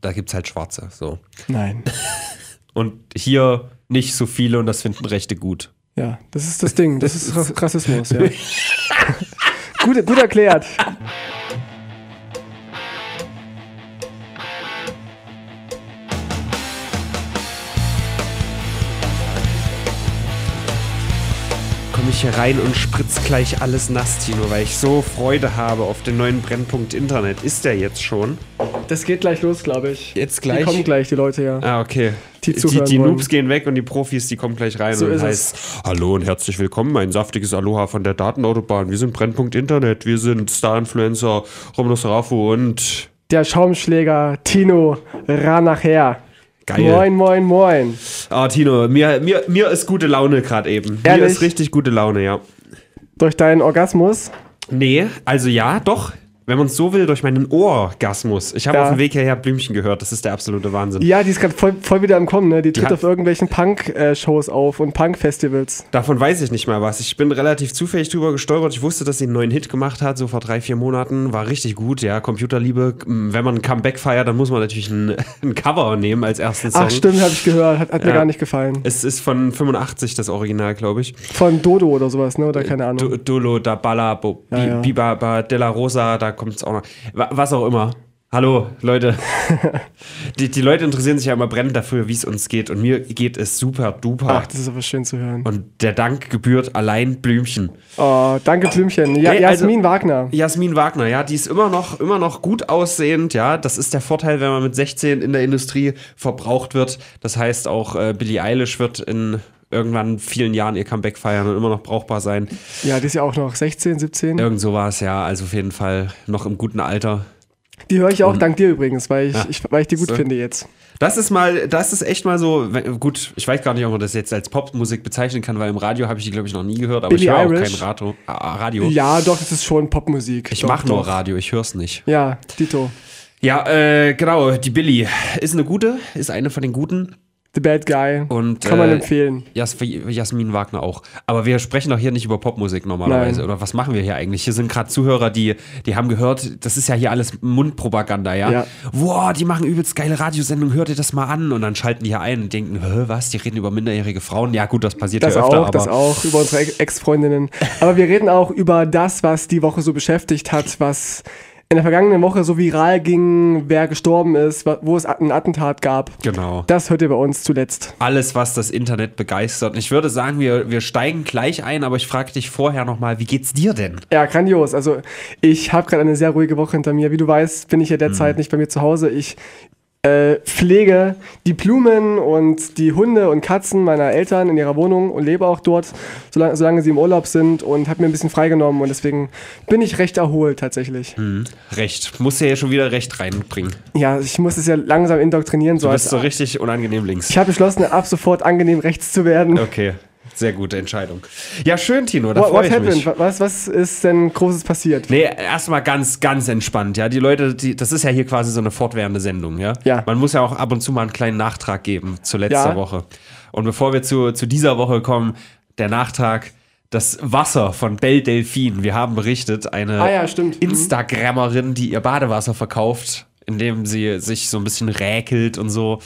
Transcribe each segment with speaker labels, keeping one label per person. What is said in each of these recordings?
Speaker 1: da gibt es halt Schwarze. So.
Speaker 2: Nein.
Speaker 1: Und hier nicht so viele und das finden Rechte gut.
Speaker 2: Ja, das ist das Ding. Das ist Rass- Rassismus, ja. gut, gut erklärt.
Speaker 1: Komme ich hier rein und spritz gleich alles nass, Tino, weil ich so Freude habe auf den neuen Brennpunkt Internet. Ist der jetzt schon?
Speaker 2: Das geht gleich los, glaube ich.
Speaker 1: Jetzt
Speaker 2: Die
Speaker 1: gleich?
Speaker 2: kommen gleich, die Leute, ja.
Speaker 1: Ah, okay.
Speaker 2: Die
Speaker 1: die, die. Noobs gehen weg und die Profis, die kommen gleich rein
Speaker 2: So
Speaker 1: und
Speaker 2: ist
Speaker 1: heißt Hallo und herzlich willkommen, ein saftiges Aloha von der Datenautobahn. Wir sind Brennpunkt Internet, wir sind Star-Influencer Romulus Rafu und
Speaker 2: Der Schaumschläger Tino ran nachher.
Speaker 1: Geil.
Speaker 2: Moin, moin, moin.
Speaker 1: Ah, Tino, mir, mir, mir ist gute Laune gerade eben. Mir
Speaker 2: Ehrlich?
Speaker 1: ist richtig gute Laune, ja.
Speaker 2: Durch deinen Orgasmus.
Speaker 1: Nee, also ja, doch. Wenn man es so will, durch meinen Orgasmus. Ich habe
Speaker 2: Ja.
Speaker 1: auf dem Weg hierher Blümchen gehört. Das ist der absolute Wahnsinn.
Speaker 2: Ja, die ist gerade voll, voll wieder am Kommen, ne? Die tritt
Speaker 1: hat-
Speaker 2: auf irgendwelchen Punk-Shows auf und Punk-Festivals.
Speaker 1: Davon weiß ich nicht mal was. Ich bin relativ zufällig drüber gestolpert. Ich wusste, dass sie einen neuen Hit gemacht hat, so vor drei, vier Monaten. War richtig gut, ja. Computerliebe. Wenn man ein Comeback feiert, dann muss man natürlich ein, ein Cover nehmen als ersten Song.
Speaker 2: Ach, stimmt, habe ich gehört. Hat, hat mir
Speaker 1: Ja.
Speaker 2: gar nicht gefallen.
Speaker 1: Es ist von 85 das Original, glaube ich.
Speaker 2: Von Dodo oder sowas, ne? Oder keine Ahnung.
Speaker 1: Du- Dolo, da Balla, Bo, Bi,
Speaker 2: Ja, ja.
Speaker 1: Biba, Ba, Della Rosa, da kommt es auch noch. Wa- Was auch immer. Hallo, Leute. die, die Leute interessieren sich ja immer brennend dafür, wie es uns geht. Und mir geht es super duper.
Speaker 2: Ach, das ist aber schön zu hören.
Speaker 1: Und der Dank gebührt allein Blümchen.
Speaker 2: Oh, danke, Blümchen. Ja,
Speaker 1: Hey, also-
Speaker 2: Jasmin Wagner.
Speaker 1: Jasmin Wagner, ja, die ist immer noch, immer noch gut aussehend, ja. Das ist der Vorteil, wenn man mit 16 in der Industrie verbraucht wird. Das heißt, auch äh, Billie Eilish wird in irgendwann vielen Jahren ihr Comeback feiern und immer noch brauchbar sein.
Speaker 2: Ja, die ist ja auch noch 16, 17.
Speaker 1: Irgend so war es, ja. Also auf jeden Fall noch im guten Alter.
Speaker 2: Die höre ich auch dank dir übrigens, weil ich,
Speaker 1: Ja.
Speaker 2: ich, weil ich die gut
Speaker 1: So.
Speaker 2: finde jetzt.
Speaker 1: Das ist mal, das ist echt mal so, gut, ich weiß gar nicht, ob man das jetzt als Popmusik bezeichnen kann, weil im Radio habe ich die, glaube ich, noch nie gehört, aber
Speaker 2: Billie
Speaker 1: ich höre auch kein Radio. Ah, Radio.
Speaker 2: Ja, doch, das ist schon Popmusik.
Speaker 1: Ich mache nur. Radio, ich höre es nicht.
Speaker 2: Ja, Dito.
Speaker 1: Ja, äh, genau, die Billy ist eine gute, ist eine von den guten.
Speaker 2: The Bad Guy.
Speaker 1: Und,
Speaker 2: Kann man
Speaker 1: äh,
Speaker 2: empfehlen.
Speaker 1: Jas Jasmin Wagner auch. Aber wir sprechen doch hier nicht über Popmusik normalerweise.
Speaker 2: Nein.
Speaker 1: Oder was machen wir hier eigentlich? Hier sind gerade Zuhörer, die, die haben gehört, das ist ja hier alles Mundpropaganda, ja?
Speaker 2: Ja.
Speaker 1: Wow, die machen übelst geile Radiosendungen, hört ihr das mal an? Und dann schalten die hier ein und denken, was, die reden über minderjährige Frauen? Ja gut, das passiert
Speaker 2: Das
Speaker 1: ja öfter,
Speaker 2: auch, das auch, über unsere Ex- Ex-Freundinnen. Aber wir reden auch über das, was die Woche so beschäftigt hat, was in der vergangenen Woche so viral ging, wer gestorben ist, wo es ein Attentat gab.
Speaker 1: Genau.
Speaker 2: Das hört ihr bei uns zuletzt.
Speaker 1: Alles, was das Internet begeistert. Und ich würde sagen, wir, wir steigen gleich ein, aber ich frage dich vorher nochmal, wie geht's dir denn?
Speaker 2: Ja, grandios. Also ich habe gerade eine sehr ruhige Woche hinter mir. Wie du weißt, bin ich ja derzeit nicht bei mir zu Hause. Ich äh, pflege die Blumen und die Hunde und Katzen meiner Eltern in ihrer Wohnung und lebe auch dort, solange, solange sie im Urlaub sind und habe mir ein bisschen freigenommen und deswegen bin ich recht erholt tatsächlich.
Speaker 1: Recht. Muss ja schon wieder Recht reinbringen.
Speaker 2: Ja, ich muss es ja langsam indoktrinieren. So
Speaker 1: Du bist so richtig unangenehm links.
Speaker 2: ich habe beschlossen, ab sofort angenehm rechts zu werden.
Speaker 1: Okay, sehr gute Entscheidung. Ja, schön, Tino, da
Speaker 2: What,
Speaker 1: freue
Speaker 2: what
Speaker 1: ich
Speaker 2: happened?
Speaker 1: mich.
Speaker 2: Was, was ist denn Großes passiert?
Speaker 1: Nee, erstmal ganz, ganz entspannt, ja. Die Leute, die, das ist ja hier quasi so eine fortwährende Sendung, ja.
Speaker 2: Ja.
Speaker 1: Man muss ja auch ab und zu mal einen kleinen Nachtrag geben zu letzter
Speaker 2: Ja.
Speaker 1: Woche. Und bevor wir zu, zu dieser Woche kommen, der Nachtrag, das Wasser von Belle Delphine. Wir haben berichtet, eine
Speaker 2: Ah ja. Mhm.
Speaker 1: Instagrammerin, die ihr Badewasser verkauft, indem sie sich so ein bisschen räkelt und so.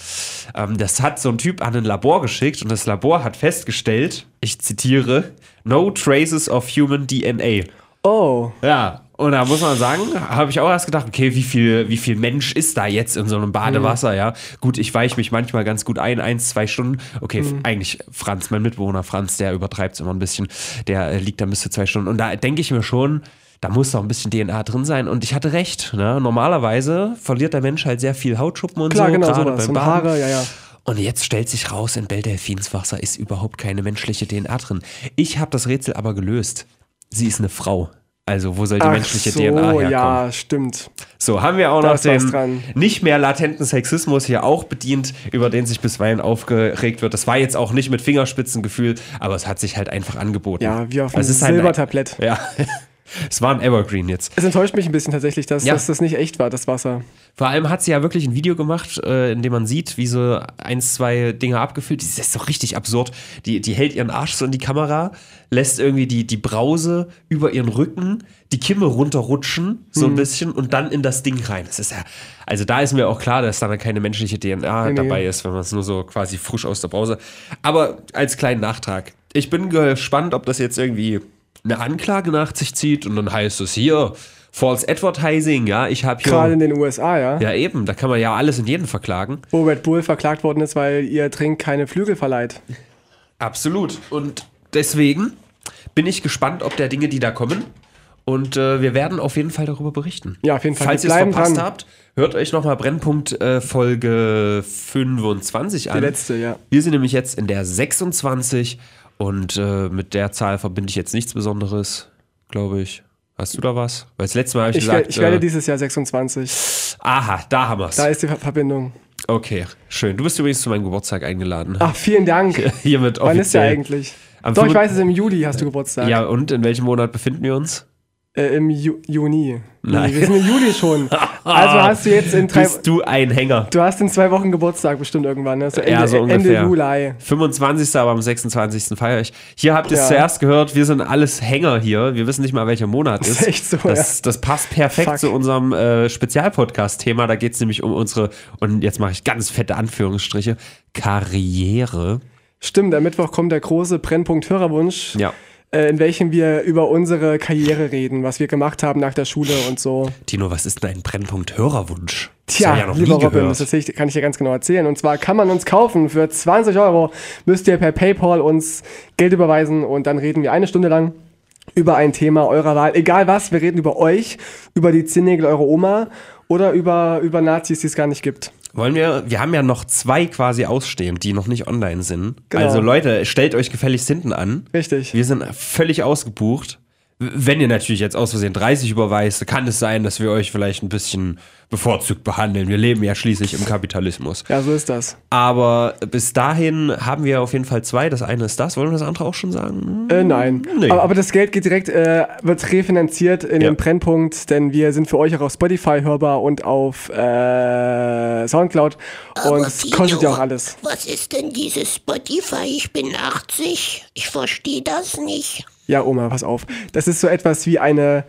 Speaker 1: Ähm, das hat so ein Typ an ein Labor geschickt und das Labor hat festgestellt, ich zitiere, no traces of human DNA.
Speaker 2: Oh,
Speaker 1: Ja, und da muss man sagen, habe ich auch erst gedacht, okay, wie viel, wie viel Mensch ist da jetzt in so einem Badewasser, ja? Gut, ich weiche mich manchmal ganz gut ein, eins, zwei Stunden. Okay, f- eigentlich Franz, mein Mitbewohner Franz, der übertreibt es immer ein bisschen. Der liegt dann bis zu zwei Stunden. Und da denke ich mir schon, da muss doch ein bisschen DNA drin sein. Und ich hatte recht. Ne? Normalerweise verliert der Mensch halt sehr viel Hautschuppen und
Speaker 2: klar,
Speaker 1: so.
Speaker 2: genau
Speaker 1: gerade beim Baden.
Speaker 2: Haare, ja, ja.
Speaker 1: Und jetzt stellt sich raus, in Belle Delphins Wasser ist überhaupt keine menschliche DNA drin. Ich habe das Rätsel aber gelöst. Sie ist eine Frau. Also, wo soll die
Speaker 2: Ach
Speaker 1: menschliche
Speaker 2: so,
Speaker 1: DNA herkommen?
Speaker 2: ja, stimmt.
Speaker 1: So, haben wir auch
Speaker 2: Da
Speaker 1: noch den nicht mehr latenten Sexismus hier auch bedient, über den sich bisweilen aufgeregt wird. Das war jetzt auch nicht mit Fingerspitzengefühl, aber es hat sich halt einfach angeboten.
Speaker 2: Ja, wie auf einem
Speaker 1: halt ein-
Speaker 2: Silbertablett.
Speaker 1: Ja. Es war ein Evergreen jetzt.
Speaker 2: Es enttäuscht mich ein bisschen tatsächlich, dass,
Speaker 1: Ja.
Speaker 2: dass das nicht echt war, das Wasser.
Speaker 1: Vor allem hat sie ja wirklich ein Video gemacht, äh, in dem man sieht, wie so eins, zwei Dinge abgefüllt. Das ist doch richtig absurd. Die, die hält ihren Arsch so in die Kamera, lässt irgendwie die, die Brause über ihren Rücken, die Kimme runterrutschen, so
Speaker 2: Hm.
Speaker 1: ein bisschen, und dann in das Ding rein. Das ist ja, also da ist mir auch klar, dass da keine menschliche DNA
Speaker 2: Nee, nee.
Speaker 1: dabei ist, wenn man es nur so quasi frisch aus der Brause. Aber als kleinen Nachtrag. Ich bin gespannt, ob das jetzt irgendwie eine Anklage nach sich zieht und dann heißt es hier, False Advertising, ja, ich habe hier.
Speaker 2: Gerade in den USA, ja.
Speaker 1: Ja, eben, da kann man ja alles und jeden verklagen.
Speaker 2: Wo Red Bull verklagt worden ist, weil ihr Trink keine Flügel verleiht.
Speaker 1: Absolut. Und deswegen bin ich gespannt, ob der Dinge, die da kommen. Und äh, wir werden auf jeden Fall darüber berichten.
Speaker 2: Ja, auf jeden Fall.
Speaker 1: Falls ihr es verpasst
Speaker 2: dran.
Speaker 1: habt, hört euch nochmal Brennpunkt äh, Folge 25 an.
Speaker 2: Die letzte, ja.
Speaker 1: Wir sind nämlich jetzt in der 26 und äh, mit der Zahl verbinde ich jetzt nichts Besonderes, glaube ich. Hast du da was? Weil das letzte Mal habe ich,
Speaker 2: Ich,
Speaker 1: gesagt,
Speaker 2: ich werde
Speaker 1: äh,
Speaker 2: dieses Jahr 26.
Speaker 1: aha, da haben wir es.
Speaker 2: Da ist die Ver- Verbindung.
Speaker 1: Okay, schön. Du bist übrigens zu meinem Geburtstag eingeladen.
Speaker 2: Ach, vielen Dank.
Speaker 1: Hiermit
Speaker 2: Wann ist der
Speaker 1: offiziell.
Speaker 2: eigentlich?
Speaker 1: Am
Speaker 2: Doch, ich
Speaker 1: 25
Speaker 2: weiß es, im Juli hast du Geburtstag.
Speaker 1: Ja, und in welchem Monat befinden wir uns?
Speaker 2: Äh, Im Ju Juni.
Speaker 1: Nein.
Speaker 2: Nee, wir sind im Juli schon. Also hast du jetzt in drei...
Speaker 1: Bist du ein Hänger?
Speaker 2: Du hast in zwei Wochen Geburtstag bestimmt irgendwann. Ne? So Ende,
Speaker 1: Ja, so
Speaker 2: Ende
Speaker 1: ungefähr.
Speaker 2: Juli.
Speaker 1: 25. aber am 26. feiere ich. Hier habt ihr es
Speaker 2: Ja.
Speaker 1: zuerst gehört, wir sind alles Hänger hier. Wir wissen nicht mal, welcher Monat ist.
Speaker 2: ist echt so,
Speaker 1: das, das passt perfekt
Speaker 2: Fuck.
Speaker 1: zu unserem äh, Spezialpodcast-Thema. Da geht es nämlich um unsere, und jetzt mache ich ganz fette Anführungsstriche, Karriere.
Speaker 2: Stimmt, am Mittwoch kommt der große Brennpunkt Hörerwunsch,
Speaker 1: Ja.
Speaker 2: Äh, in welchem wir über unsere Karriere reden, was wir gemacht haben nach der Schule und so.
Speaker 1: Tino, was ist denn ein Brennpunkt-Hörerwunsch? Das
Speaker 2: Tja,
Speaker 1: ja noch
Speaker 2: lieber Robin, das kann ich dir ganz genau erzählen. Und zwar kann man uns kaufen. Für 20 Euro müsst ihr per PayPal uns Geld überweisen und dann reden wir eine Stunde lang über ein Thema eurer Wahl. Egal was, wir reden über euch, über die Zehennägel eurer Oma oder über, über Nazis, die es gar nicht gibt.
Speaker 1: Wollen wir, wir haben ja noch zwei quasi ausstehend, die noch nicht online sind.
Speaker 2: Genau.
Speaker 1: Also Leute, stellt euch gefälligst hinten an.
Speaker 2: Richtig.
Speaker 1: Wir sind völlig ausgebucht. Wenn ihr natürlich jetzt aus Versehen 30 überweist, kann es sein, dass wir euch vielleicht ein bisschen bevorzugt behandeln. Wir leben ja schließlich im Kapitalismus.
Speaker 2: Ja, so ist das.
Speaker 1: Aber bis dahin haben wir auf jeden Fall zwei. Das eine ist das. Wollen wir das andere auch schon sagen?
Speaker 2: Äh, nein.
Speaker 1: Nee.
Speaker 2: Aber, aber das Geld geht direkt, äh, wird refinanziert in
Speaker 1: Ja.
Speaker 2: den Brennpunkt, denn wir sind für euch auch auf Spotify hörbar und auf äh, Soundcloud. Und
Speaker 3: Aber
Speaker 2: es
Speaker 3: Tino,
Speaker 2: kostet ja auch alles.
Speaker 3: Was ist denn dieses Spotify? Ich bin 80. Ich verstehe das nicht.
Speaker 2: Ja, Oma, pass auf. Das ist so etwas wie eine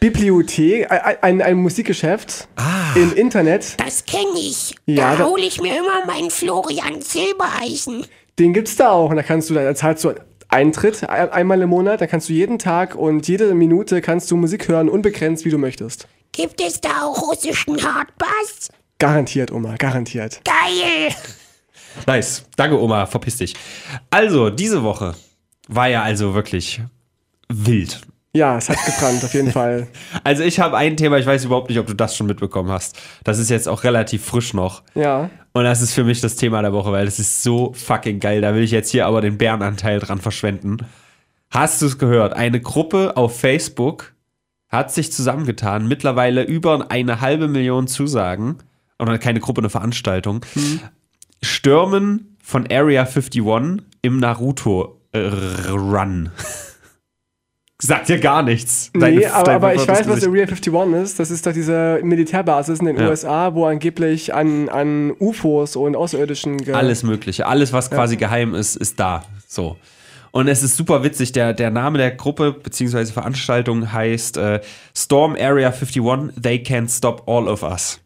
Speaker 2: Bibliothek, ein, ein, ein Musikgeschäft im Internet.
Speaker 3: Das kenne ich.
Speaker 2: Ja,
Speaker 3: da
Speaker 2: da-
Speaker 3: hole ich mir immer meinen Florian Silbereisen.
Speaker 2: Den gibt's da auch. Und da kannst du, da zahlst du Eintritt ein- einmal im Monat. Da kannst du jeden Tag und jede Minute kannst du Musik hören, unbegrenzt, wie du möchtest.
Speaker 3: Gibt es da auch russischen Hardbass?
Speaker 2: Garantiert, Oma, garantiert.
Speaker 3: Geil!
Speaker 1: Nice. Danke, Oma. Verpiss dich. Also, diese Woche war ja also wirklich wild.
Speaker 2: Ja, es hat gebrannt, auf jeden Fall.
Speaker 1: Also ich habe ein Thema, ich weiß überhaupt nicht, ob du das schon mitbekommen hast. Das ist jetzt auch relativ frisch noch.
Speaker 2: Ja.
Speaker 1: Und das ist für mich das Thema der Woche, weil das ist so fucking geil. Da will ich jetzt hier aber den Bärenanteil dran verschwenden. Hast du es gehört? Eine Gruppe auf Facebook hat sich zusammengetan, mittlerweile über eine halbe Million Zusagen, oder keine Gruppe, eine Veranstaltung, stürmen von Area 51 im Naruto-Run. Sagt dir gar nichts.
Speaker 2: Nee,
Speaker 1: Deine-
Speaker 2: aber, aber ich weiß, was. Area 51 ist. Das ist doch diese Militärbasis in den
Speaker 1: Ja.
Speaker 2: USA, wo angeblich an, an UFOs und Außerirdischen
Speaker 1: Alles Mögliche. Alles, was quasi geheim ist, ist da. So. Und es ist super witzig. Der, der Name der Gruppe bzw. Veranstaltung heißt äh, Storm Area 51, They Can't Stop All of Us.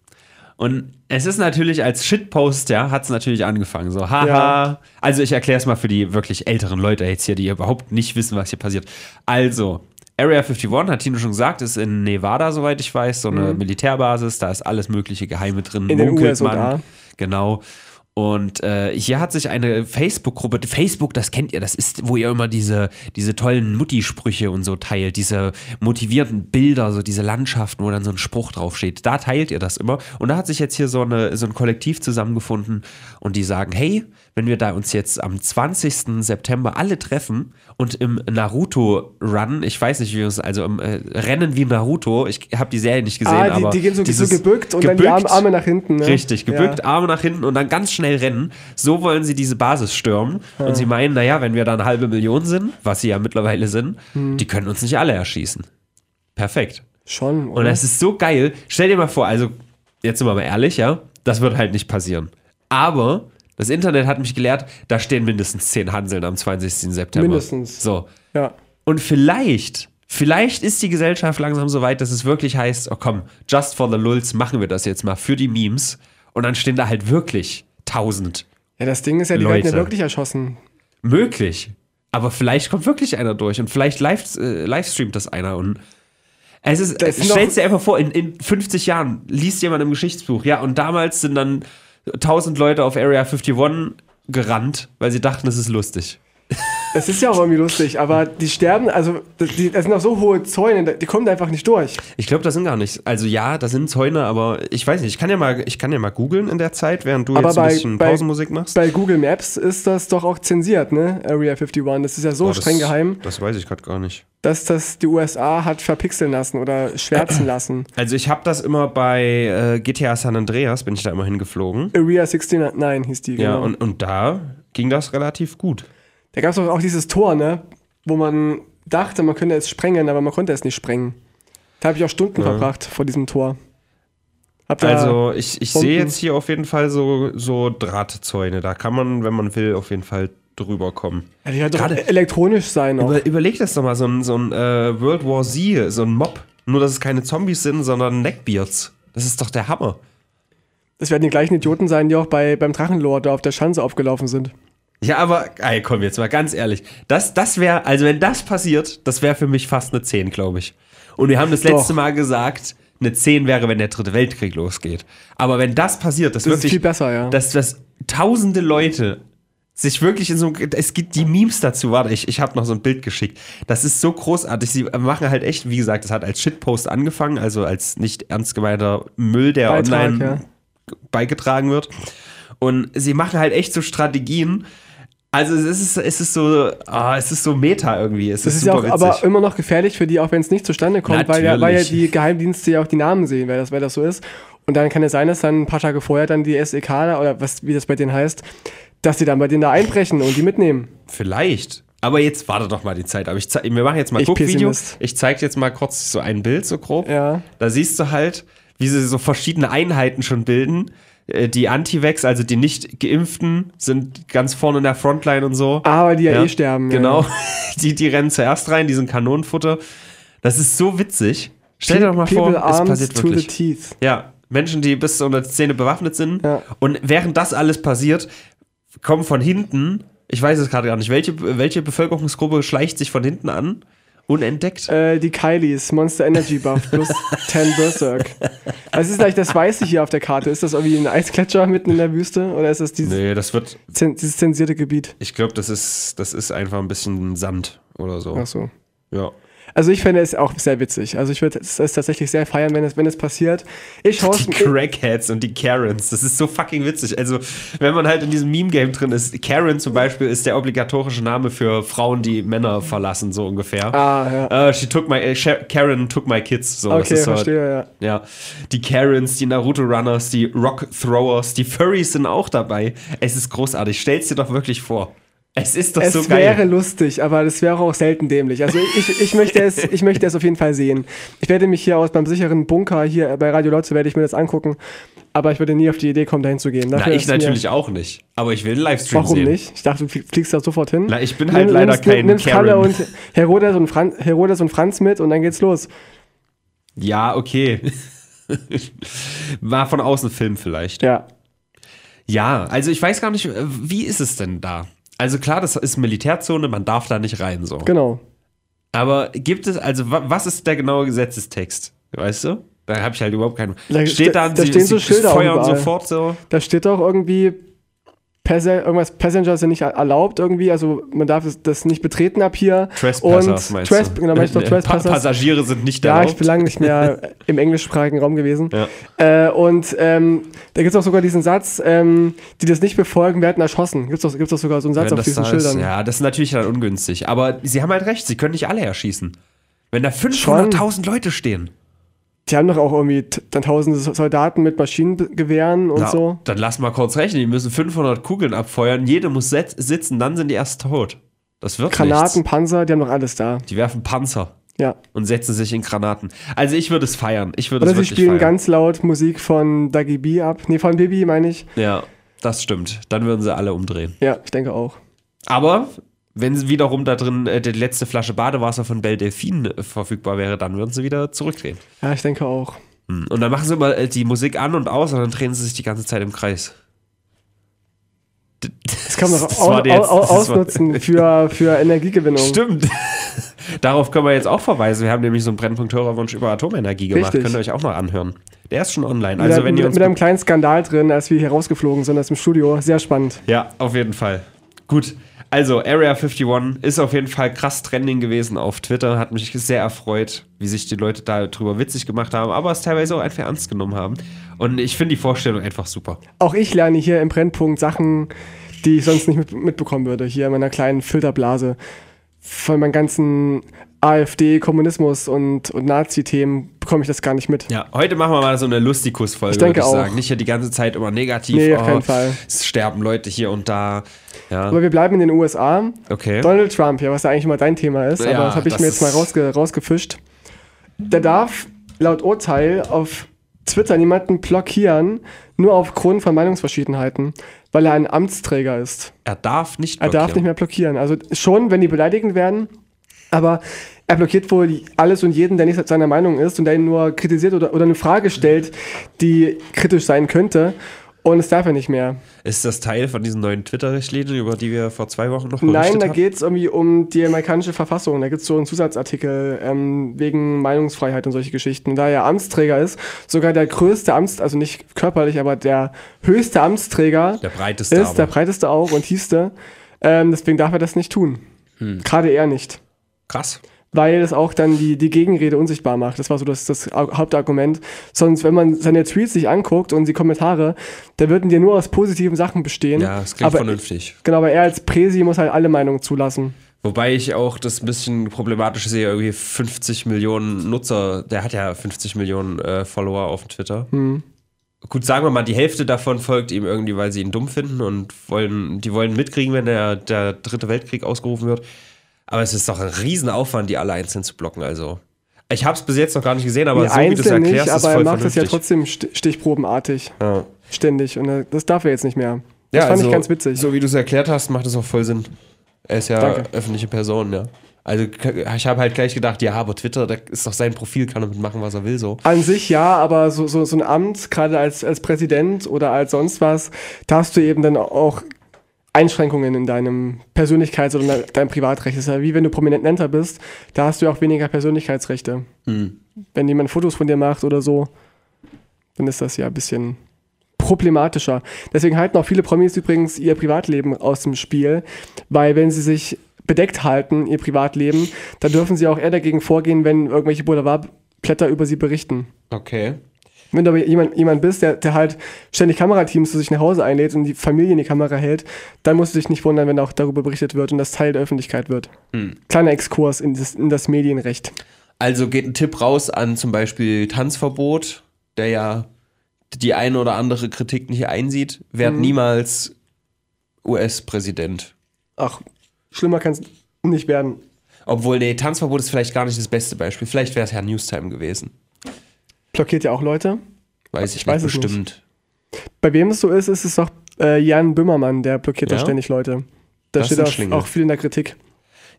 Speaker 1: Und es ist natürlich als Shitpost, ja, hat es natürlich angefangen. So, haha.
Speaker 2: Ja.
Speaker 1: Also ich erkläre es mal für die wirklich älteren Leute jetzt hier, die überhaupt nicht wissen, was hier passiert. Also, Area 51, hat Tino schon gesagt, ist in Nevada, soweit ich weiß, so eine Militärbasis. Da ist alles mögliche Geheime drin.
Speaker 2: Mhm. In den
Speaker 1: munkelt
Speaker 2: USA.
Speaker 1: man. Genau. Und äh, hier hat sich eine Facebook-Gruppe, Facebook, das kennt ihr, das ist, wo ihr immer diese, diese tollen Mutti-Sprüche und so teilt, diese motivierenden Bilder, so diese Landschaften, wo dann so ein Spruch draufsteht. Da teilt ihr das immer. Und da hat sich jetzt hier so, eine, so ein Kollektiv zusammengefunden und die sagen, hey, wenn wir da uns jetzt am 20. September alle treffen und im Naruto-Run, ich weiß nicht, wie wir es, also im äh, Rennen wie Naruto, ich habe die Serie nicht gesehen,
Speaker 2: Ah, die,
Speaker 1: aber
Speaker 2: die gehen so, so gebückt und dann die Arme,
Speaker 1: gebückt-
Speaker 2: Arme nach hinten. Ne?
Speaker 1: Richtig, gebückt,
Speaker 2: Ja.
Speaker 1: Arme nach hinten und dann ganz schnell rennen. So wollen sie diese Basis stürmen. Und sie meinen, naja, wenn wir da eine halbe Million sind, was sie ja mittlerweile sind,
Speaker 2: Hm.
Speaker 1: die können uns nicht alle erschießen. perfekt.
Speaker 2: Schon,
Speaker 1: Und
Speaker 2: oder?
Speaker 1: das ist so geil. Stell dir mal vor, also, jetzt sind wir mal ehrlich, ja, das wird halt nicht passieren. Aber das Internet hat mich gelehrt, da stehen mindestens zehn Hanseln am 20. September.
Speaker 2: Mindestens.
Speaker 1: So.
Speaker 2: ja.
Speaker 1: Und vielleicht, vielleicht ist die Gesellschaft langsam so weit, dass es wirklich heißt, oh komm, just for the lulz machen wir das jetzt mal für die Memes. Und dann stehen da halt wirklich tausend.
Speaker 2: ja, das Ding ist ja, die werden ja
Speaker 1: Leute.
Speaker 2: wirklich erschossen.
Speaker 1: Möglich. Aber vielleicht kommt wirklich einer durch und vielleicht live, äh, livestreamt das einer und es ist, stellst dir einfach vor, in, in 50 Jahren liest jemand im Geschichtsbuch, ja, und damals sind dann 1000 Leute auf Area 51 gerannt, weil sie dachten, es ist lustig.
Speaker 2: Es ist ja auch irgendwie lustig, aber die sterben, also die, das sind auch so hohe Zäune, die kommen da einfach nicht durch.
Speaker 1: Ich glaube, das sind gar nicht. Also ja, da sind Zäune, aber ich weiß nicht. Ich kann ja mal, ich kann ja mal googeln in der Zeit, während du
Speaker 2: Aber
Speaker 1: jetzt ein
Speaker 2: bei-
Speaker 1: bisschen
Speaker 2: bei-
Speaker 1: Pausenmusik machst.
Speaker 2: Bei Google Maps ist das doch auch zensiert, ne? Area 51. Das ist ja so
Speaker 1: Boah, das-
Speaker 2: streng geheim,
Speaker 1: Das weiß ich gerade gar nicht.
Speaker 2: Dass das die USA hat verpixeln lassen oder schwärzen lassen.
Speaker 1: Also ich habe das immer bei äh, GTA San Andreas, bin ich da immer hingeflogen.
Speaker 2: Area 69 hieß die,
Speaker 1: Ja,
Speaker 2: genau.
Speaker 1: und, und da ging das relativ gut.
Speaker 2: da gab es doch auch dieses Tor, ne? Wo man dachte, man könnte es sprengen, aber man konnte es nicht sprengen. Da habe ich auch Stunden verbracht vor diesem Tor.
Speaker 1: Also ich, ich sehe jetzt hier auf jeden Fall so, so Drahtzäune. Da kann man, wenn man will, auf jeden Fall drüber kommen.
Speaker 2: ja, die halt doch
Speaker 1: gerade-
Speaker 2: elektronisch sein auch.
Speaker 1: Über, überleg das doch mal, so ein, so ein äh, World War Z, so ein Mob. Nur, dass es keine Zombies sind, sondern Neckbeards. Das ist doch der Hammer.
Speaker 2: Das werden die gleichen Idioten sein, die auch bei, beim Drachenlord da auf der Schanze aufgelaufen sind.
Speaker 1: Ja, aber, ey, komm, jetzt mal ganz ehrlich. Das, das wäre, also wenn das passiert, das wäre für mich fast eine 10, glaube ich. Und wir haben das letzte
Speaker 2: Doch.
Speaker 1: Mal gesagt, eine 10 wäre, wenn der dritte Weltkrieg losgeht. Aber wenn das passiert, das,
Speaker 2: Das ist
Speaker 1: wirklich,
Speaker 2: viel besser, ja.
Speaker 1: dass, dass tausende Leute sich wirklich in so es gibt die Memes dazu, warte, ich, ich habe noch so ein Bild geschickt. Das ist so großartig. Sie machen halt echt, wie gesagt, das hat als Shitpost angefangen, also als nicht ernst gemeinter Müll, der
Speaker 2: Beitrag,
Speaker 1: online
Speaker 2: ja.
Speaker 1: beigetragen wird. Und sie machen halt echt so Strategien. Also es ist, es ist so, ah, es ist so Meta irgendwie. Es
Speaker 2: Das
Speaker 1: ist,
Speaker 2: ist ja
Speaker 1: super
Speaker 2: auch
Speaker 1: witzig.
Speaker 2: aber immer noch gefährlich für die, auch wenn es nicht zustande kommt, weil ja, weil ja die Geheimdienste ja auch die Namen sehen, weil das, weil das so ist. Und dann kann es sein, dass dann ein paar Tage vorher dann die SEK oder was, wie das bei denen heißt, dass die dann bei denen da einbrechen und die mitnehmen.
Speaker 1: Vielleicht. Aber jetzt warte doch mal die Zeit. Aber ich zeig, wir machen jetzt mal Guckvideo. Ich zeig dir jetzt mal kurz so ein Bild, so grob.
Speaker 2: Ja.
Speaker 1: Da siehst du halt, wie sie so verschiedene Einheiten schon bilden. Äh, Die Anti-Vax, also die nicht Geimpften, sind ganz vorne in der Frontline und so.
Speaker 2: Aber die ja, eh sterben. ja.
Speaker 1: Genau. Die, die rennen zuerst rein, die sind Kanonenfutter. Das ist so witzig. Stell dir doch mal vor,
Speaker 2: People
Speaker 1: es
Speaker 2: arms
Speaker 1: passiert
Speaker 2: to the
Speaker 1: wirklich.
Speaker 2: teeth.
Speaker 1: Ja, Menschen, die bis unter die Zähne bewaffnet sind.
Speaker 2: Ja.
Speaker 1: Und während das alles passiert, kommen von hinten, ich weiß es gerade gar nicht, welche, welche Bevölkerungsgruppe schleicht sich von hinten an? Unentdeckt?
Speaker 2: Äh, die Kylies, Monster Energy Buff plus 10 Berserk. Was ist eigentlich das Weiße hier auf der Karte? Ist das irgendwie ein Eisgletscher mitten in der Wüste? Oder ist das dieses,
Speaker 1: nee, das wird,
Speaker 2: zen dieses zensierte Gebiet?
Speaker 1: ich glaube, das ist, das ist einfach ein bisschen Sand oder so.
Speaker 2: Ach so.
Speaker 1: Ja.
Speaker 2: Also ich fände es auch sehr witzig. Also ich würde es tatsächlich sehr feiern, wenn es, wenn es passiert. Ich
Speaker 1: Die Crackheads und die Karens, das ist so fucking witzig. Also, wenn man halt in diesem Meme-Game drin ist, Karen zum Beispiel ist der obligatorische Name für Frauen, die Männer verlassen, so ungefähr.
Speaker 2: Ah, ja.
Speaker 1: Äh, she took my, Sha- Karen took my kids. So,
Speaker 2: Okay,
Speaker 1: so,
Speaker 2: verstehe, ja.
Speaker 1: Ja, die Karens, die Naruto-Runners, die Rock-Throwers, die Furries sind auch dabei. Es ist großartig. Stell's dir doch wirklich vor. Es ist doch
Speaker 2: Es
Speaker 1: so
Speaker 2: wäre
Speaker 1: geil.
Speaker 2: lustig, aber das wäre auch selten dämlich. Also ich, ich, möchte es, ich möchte es auf jeden Fall sehen. Ich werde mich hier aus beim sicheren Bunker hier bei Radio Lotze werde ich mir das angucken. Aber ich würde nie auf die Idee kommen, dahin zu gehen.
Speaker 1: Na,
Speaker 2: Dafür
Speaker 1: ich
Speaker 2: ist mir-
Speaker 1: natürlich auch nicht. Aber ich will einen Livestream
Speaker 2: Warum
Speaker 1: sehen.
Speaker 2: nicht? Ich dachte, du flie- fliegst da sofort hin.
Speaker 1: Na, ich bin halt leider
Speaker 2: nimmst,
Speaker 1: kein
Speaker 2: nimmst Kalle
Speaker 1: Karen.
Speaker 2: und Herodes und, Fran Herodes und Franz mit und dann geht's los.
Speaker 1: Ja, okay. War von außen Film vielleicht.
Speaker 2: Ja.
Speaker 1: Ja, also ich weiß gar nicht, wie ist es denn da? Also klar, das ist Militärzone, man darf da nicht rein so.
Speaker 2: Genau.
Speaker 1: Aber gibt es, also wa- was ist der genaue Gesetzestext? Weißt du? Da habe ich halt überhaupt keinen.
Speaker 2: Da-
Speaker 1: Steht da,
Speaker 2: da
Speaker 1: sie,
Speaker 2: stehen so Schilder
Speaker 1: feuern
Speaker 2: überall.
Speaker 1: sofort so.
Speaker 2: Da steht doch irgendwie Passe irgendwas Passenger sind nicht erlaubt irgendwie, also man darf es- das nicht betreten ab hier.
Speaker 1: Trespassers
Speaker 2: und
Speaker 1: meinst
Speaker 2: Tresp
Speaker 1: du?
Speaker 2: Genau, meinst du
Speaker 1: Äh, Pa
Speaker 2: Trespassers.
Speaker 1: Passagiere sind nicht
Speaker 2: Ja, ich
Speaker 1: erlaubt.
Speaker 2: bin lange nicht mehr im englischsprachigen Raum gewesen.
Speaker 1: Ja.
Speaker 2: Äh, und ähm, da gibt es auch sogar diesen Satz, ähm, die das nicht befolgen, werden erschossen. Gibt es doch, gibt's doch sogar so einen Satz
Speaker 1: Wenn
Speaker 2: auf
Speaker 1: das
Speaker 2: diesen Schildern.
Speaker 1: Ist, ja, das ist natürlich dann ungünstig. Aber sie haben halt recht, sie können nicht alle erschießen. Wenn da 500.000 Leute stehen.
Speaker 2: Die haben doch auch irgendwie dann tausende Soldaten mit Maschinengewehren und
Speaker 1: Na,
Speaker 2: so.
Speaker 1: Dann lass mal kurz rechnen, die müssen 500 Kugeln abfeuern, jede muss sitzen, dann sind die erst tot. Das wird
Speaker 2: Granaten,
Speaker 1: nichts.
Speaker 2: Panzer, die haben doch alles da.
Speaker 1: Die werfen Panzer.
Speaker 2: Ja.
Speaker 1: Und setzen sich in Granaten. Also ich würde es feiern. Ich würde
Speaker 2: Oder
Speaker 1: es
Speaker 2: sie
Speaker 1: wirklich
Speaker 2: spielen
Speaker 1: feiern.
Speaker 2: ganz laut Musik von Dagi B ab. Nee, von Bibi meine ich.
Speaker 1: ja, das stimmt. Dann würden sie alle umdrehen.
Speaker 2: Ja, ich denke auch.
Speaker 1: Aber wenn wiederum da drin äh, die letzte Flasche Badewasser von Belle Delphine äh, verfügbar wäre, dann würden sie wieder zurückdrehen.
Speaker 2: Ja, ich denke auch.
Speaker 1: Hm. Und dann machen sie immer äh, die Musik an und aus und dann drehen sie sich die ganze Zeit im Kreis.
Speaker 2: Das kann man doch
Speaker 1: Das
Speaker 2: au
Speaker 1: war jetzt-
Speaker 2: au ausnutzen für, für Energiegewinnung.
Speaker 1: Stimmt. Darauf können wir jetzt auch verweisen. Wir haben nämlich so einen Brennpunkt-Hörerwunsch über Atomenergie gemacht.
Speaker 2: Richtig.
Speaker 1: Könnt ihr euch auch noch anhören. Der ist schon online.
Speaker 2: Mit,
Speaker 1: Also wenn ihr
Speaker 2: mit,
Speaker 1: uns
Speaker 2: mit einem kleinen Skandal drin, als wir hier rausgeflogen sind aus dem Studio. Sehr spannend.
Speaker 1: Ja, auf jeden Fall. Gut. Also, Area 51 ist auf jeden Fall krass trending gewesen auf Twitter. Hat mich sehr erfreut, wie sich die Leute da drüber witzig gemacht haben, aber es teilweise auch einfach ernst genommen haben. Und ich finde die Vorstellung einfach super.
Speaker 2: Auch ich lerne hier im Brennpunkt Sachen, die ich sonst nicht mit, mitbekommen würde. Hier in meiner kleinen Filterblase. Von meinen ganzen AfD, Kommunismus und, und Nazi-Themen bekomme ich das gar nicht mit.
Speaker 1: Ja, heute machen wir mal so eine Lustikus-Folge, würde ich
Speaker 2: auch.
Speaker 1: sagen. Nicht hier die ganze Zeit immer negativ.
Speaker 2: Nee, auf keinen Fall.
Speaker 1: Es sterben Leute hier und da. Ja,
Speaker 2: Aber wir bleiben in den USA.
Speaker 1: okay.
Speaker 2: Donald Trump, ja, was ja eigentlich immer dein Thema ist,
Speaker 1: Ja,
Speaker 2: aber das habe ich
Speaker 1: das
Speaker 2: mir jetzt mal rausge rausgefischt. Der darf laut Urteil auf Twitter niemanden blockieren, nur aufgrund von Meinungsverschiedenheiten, weil er ein Amtsträger ist.
Speaker 1: Er darf nicht
Speaker 2: Er
Speaker 1: blockieren.
Speaker 2: darf nicht mehr blockieren. Also schon, wenn die beleidigend werden, aber er blockiert wohl alles und jeden, der nicht seiner Meinung ist und der ihn nur kritisiert oder, oder eine Frage stellt, die kritisch sein könnte. Und es darf er nicht mehr.
Speaker 1: Ist das Teil von diesen neuen Twitter-Richtlinien, über die wir vor zwei Wochen noch
Speaker 2: Nein,
Speaker 1: berichtet
Speaker 2: da
Speaker 1: haben?
Speaker 2: geht es irgendwie um die amerikanische Verfassung. Da gibt es so einen Zusatzartikel ähm, wegen Meinungsfreiheit und solche Geschichten. Da er Amtsträger ist, sogar der größte Amts, also nicht körperlich, aber der höchste Amtsträger
Speaker 1: Der breiteste
Speaker 2: ist, der
Speaker 1: aber.
Speaker 2: breiteste auch und tiefste. Ähm, deswegen darf er das nicht tun.
Speaker 1: Hm.
Speaker 2: Gerade er nicht.
Speaker 1: Krass.
Speaker 2: Weil es auch dann die, die Gegenrede unsichtbar macht. Das war so das, das Au- Hauptargument. Sonst, wenn man seine Tweets sich anguckt und die Kommentare, da würden die nur aus positiven Sachen bestehen.
Speaker 1: Ja, das klingt
Speaker 2: aber,
Speaker 1: vernünftig.
Speaker 2: Genau, aber er als Präsi muss halt alle Meinungen zulassen.
Speaker 1: Wobei ich auch das ein bisschen problematisch sehe, irgendwie 50 Millionen Nutzer, der hat ja 50 Millionen äh, Follower auf Twitter.
Speaker 2: Hm.
Speaker 1: Gut, sagen wir mal, die Hälfte davon folgt ihm irgendwie, weil sie ihn dumm finden und wollen, die wollen mitkriegen, wenn der, der dritte Weltkrieg ausgerufen wird. Aber es ist doch ein Riesenaufwand, die alle einzeln zu blocken. Also, ich habe es bis jetzt noch gar nicht gesehen, aber
Speaker 2: Nee,
Speaker 1: so wie du es erklärst,
Speaker 2: nicht,
Speaker 1: ist
Speaker 2: aber
Speaker 1: voll
Speaker 2: er macht das ja trotzdem sti- stichprobenartig.
Speaker 1: Ja.
Speaker 2: Ständig. Und äh, das darf er jetzt nicht mehr. Das
Speaker 1: Ja,
Speaker 2: fand
Speaker 1: also,
Speaker 2: ich ganz witzig.
Speaker 1: So wie du es erklärt hast, macht es auch voll Sinn. Er ist ja
Speaker 2: Danke.
Speaker 1: öffentliche Person, ja. Also ich habe halt gleich gedacht, ja, aber Twitter, da ist doch sein Profil, kann damit machen, was er will, so.
Speaker 2: An sich ja, aber so, so, so ein Amt, gerade als, als Präsident oder als sonst was, da hast du eben dann auch Einschränkungen in deinem Persönlichkeits- oder in deinem Privatrecht. Das ist ja wie wenn du Prominenter bist, da hast du ja auch weniger Persönlichkeitsrechte.
Speaker 1: Hm.
Speaker 2: Wenn jemand Fotos von dir macht oder so, dann ist das ja ein bisschen problematischer. Deswegen halten auch viele Promis übrigens ihr Privatleben aus dem Spiel, weil wenn sie sich bedeckt halten, ihr Privatleben, dann dürfen sie auch eher dagegen vorgehen, wenn irgendwelche Boulevardblätter über sie berichten.
Speaker 1: Okay.
Speaker 2: Wenn du aber jemand, jemand bist, der, der halt ständig Kamerateams zu sich nach Hause einlädt und die Familie in die Kamera hält, dann musst du dich nicht wundern, wenn auch darüber berichtet wird und das Teil der Öffentlichkeit wird.
Speaker 1: Hm.
Speaker 2: Kleiner Exkurs in das, in das Medienrecht.
Speaker 1: Also geht ein Tipp raus an zum Beispiel Tanzverbot, der ja die eine oder andere Kritik nicht einsieht. Werd
Speaker 2: Mhm.
Speaker 1: niemals US-Präsident.
Speaker 2: Ach, schlimmer kann es nicht werden.
Speaker 1: Obwohl, nee, Tanzverbot ist vielleicht gar nicht das beste Beispiel. Vielleicht wäre es Herr Newstime gewesen.
Speaker 2: Blockiert ja auch Leute.
Speaker 1: Weiß ich,
Speaker 2: Ich weiß
Speaker 1: nicht,
Speaker 2: es nicht.
Speaker 1: bestimmt.
Speaker 2: Bei wem es so ist, ist es doch äh, Jan Böhmermann, der blockiert
Speaker 1: Ja?
Speaker 2: da ständig Leute. Da
Speaker 1: Das
Speaker 2: steht auch, auch viel in der Kritik.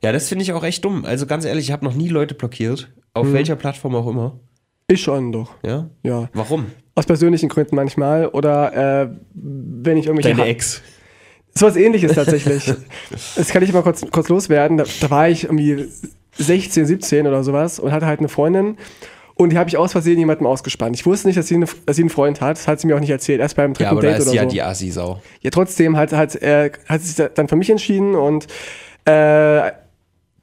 Speaker 1: Ja, das finde ich auch echt dumm. Also ganz ehrlich, ich habe noch nie Leute blockiert. Auf
Speaker 2: Mhm.
Speaker 1: welcher Plattform auch immer.
Speaker 2: Ich schon doch.
Speaker 1: Ja?
Speaker 2: Ja.
Speaker 1: Warum?
Speaker 2: Aus persönlichen Gründen manchmal. Oder äh, wenn ich irgendwelche. Ha-
Speaker 1: Ex.
Speaker 2: Ist was ähnliches tatsächlich. das kann ich mal kurz, kurz loswerden. Da, da war ich irgendwie 16, 17 oder sowas und hatte halt eine Freundin. Und die habe ich aus Versehen jemandem ausgespannt. Ich wusste nicht, dass sie, eine, dass sie einen Freund hat. Das hat sie mir auch nicht erzählt. Erst beim dritten
Speaker 1: Ja, aber da
Speaker 2: Date
Speaker 1: ist
Speaker 2: oder
Speaker 1: ja
Speaker 2: so.
Speaker 1: die Assi-Sau.
Speaker 2: Ja, trotzdem hat, hat, äh, hat sie sich dann für mich entschieden und äh,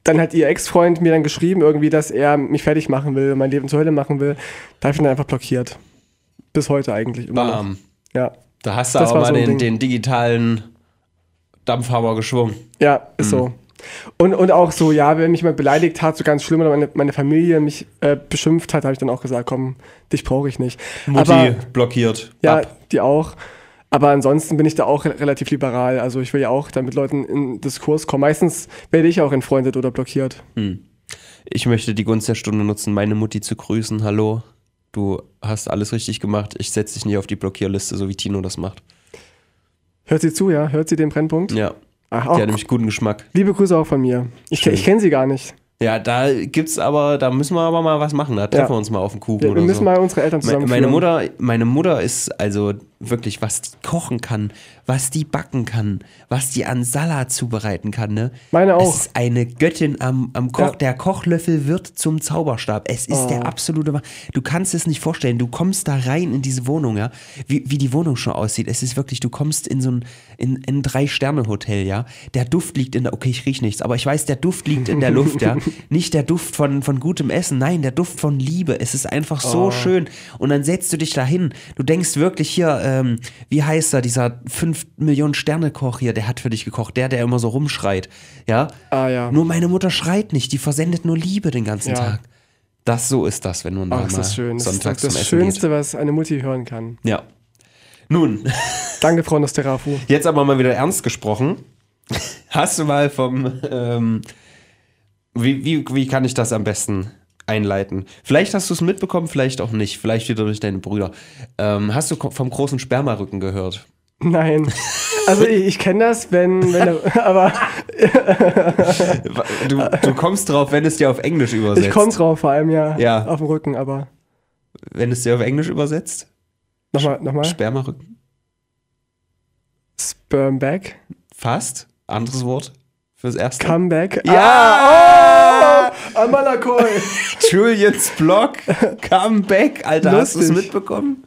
Speaker 2: dann hat ihr Ex-Freund mir dann geschrieben, irgendwie, dass er mich fertig machen will, mein Leben zur Hölle machen will. Da habe ich ihn dann einfach blockiert. Bis heute eigentlich. Immer noch.
Speaker 1: Bam.
Speaker 2: Ja.
Speaker 1: Da hast du
Speaker 2: Das
Speaker 1: aber mal
Speaker 2: so
Speaker 1: den, den digitalen Dampfhammer geschwungen.
Speaker 2: Ja, ist
Speaker 1: Mhm.
Speaker 2: so. Und, und auch so, ja, wenn mich jemand beleidigt hat, so ganz schlimm, oder meine, meine Familie mich äh, beschimpft hat, habe ich dann auch gesagt, komm, dich brauche ich nicht.
Speaker 1: Mutti
Speaker 2: Aber,
Speaker 1: blockiert.
Speaker 2: ja,
Speaker 1: Ab.
Speaker 2: die auch. Aber ansonsten bin ich da auch re relativ liberal. Also ich will ja auch dann mit Leuten in Diskurs kommen. Meistens werde ich auch entfreundet oder blockiert.
Speaker 1: Ich möchte die Gunst der Stunde nutzen, meine Mutti zu grüßen. Hallo, du hast alles richtig gemacht. Ich setze dich nie auf die Blockierliste, so wie Tino das macht.
Speaker 2: Hört sie zu, ja? Hört sie den Brennpunkt?
Speaker 1: Ja,
Speaker 2: Ach,
Speaker 1: die
Speaker 2: auch.
Speaker 1: hat nämlich guten Geschmack.
Speaker 2: Liebe Grüße auch von mir. Ich, ich kenne sie gar nicht.
Speaker 1: Ja, da gibt's aber, da müssen wir aber mal was machen. Da treffen
Speaker 2: Ja.
Speaker 1: wir uns mal auf den Kuchen
Speaker 2: Wir,
Speaker 1: oder
Speaker 2: wir müssen
Speaker 1: so.
Speaker 2: mal unsere Eltern
Speaker 1: Me-
Speaker 2: zusammen
Speaker 1: Meine Mutter, meine Mutter ist also wirklich, was die kochen kann, was die backen kann, was die an Salat zubereiten kann, ne?
Speaker 2: Meine auch.
Speaker 1: Es ist eine Göttin am, am Koch.
Speaker 2: Ja.
Speaker 1: Der Kochlöffel wird zum Zauberstab. Es ist
Speaker 2: Oh.
Speaker 1: der absolute. Wa- Du kannst es nicht vorstellen. Du kommst da rein in diese Wohnung, ja, wie, wie die Wohnung schon aussieht. Es ist wirklich, du kommst in so ein, in, in ein Drei-Sterne-Hotel, ja. Der Duft liegt in der, okay, ich riech nichts, aber ich weiß, der Duft liegt in der Luft, ja. Nicht der Duft von, von gutem Essen, nein, der Duft von Liebe. Es ist einfach so
Speaker 2: Oh.
Speaker 1: schön. Und dann setzt du dich da hin. Du denkst wirklich hier, ähm, wie heißt er, dieser 5 Millionen Sterne-Koch hier, der hat für dich gekocht, der, der immer so rumschreit, ja.
Speaker 2: Ah, ja.
Speaker 1: Nur meine Mutter schreit nicht, die versendet nur Liebe den ganzen
Speaker 2: Ja.
Speaker 1: Tag. Das so ist das, wenn du
Speaker 2: Ach, ist
Speaker 1: mal
Speaker 2: das schön. Das ist
Speaker 1: sonntags
Speaker 2: das
Speaker 1: Essen
Speaker 2: Schönste, was eine Mutti hören kann.
Speaker 1: Ja. Nun,
Speaker 2: Danke, Frau Nosterafu.
Speaker 1: jetzt aber mal wieder ernst gesprochen. Hast du mal vom, ähm, wie, wie, wie kann ich das am besten einleiten? Vielleicht hast du es mitbekommen, vielleicht auch nicht. Vielleicht wieder durch deine Brüder. Ähm, hast du vom großen Spermarücken gehört?
Speaker 2: Nein. Also ich, ich kenne das, wenn, wenn aber
Speaker 1: Du, du kommst drauf, wenn es dir auf Englisch übersetzt.
Speaker 2: ich komme drauf, vor allem ja,
Speaker 1: Ja.
Speaker 2: auf dem Rücken, aber
Speaker 1: Wenn es dir auf Englisch übersetzt?
Speaker 2: nochmal, nochmal.
Speaker 1: Spermarücken?
Speaker 2: Sperm back,
Speaker 1: Fast. Anderes Wort fürs erste.
Speaker 2: Comeback.
Speaker 1: Ja!
Speaker 2: Oh, Amalakoi.
Speaker 1: Julians Blog, Comeback. Alter, hast du es
Speaker 2: Lustig.
Speaker 1: mitbekommen?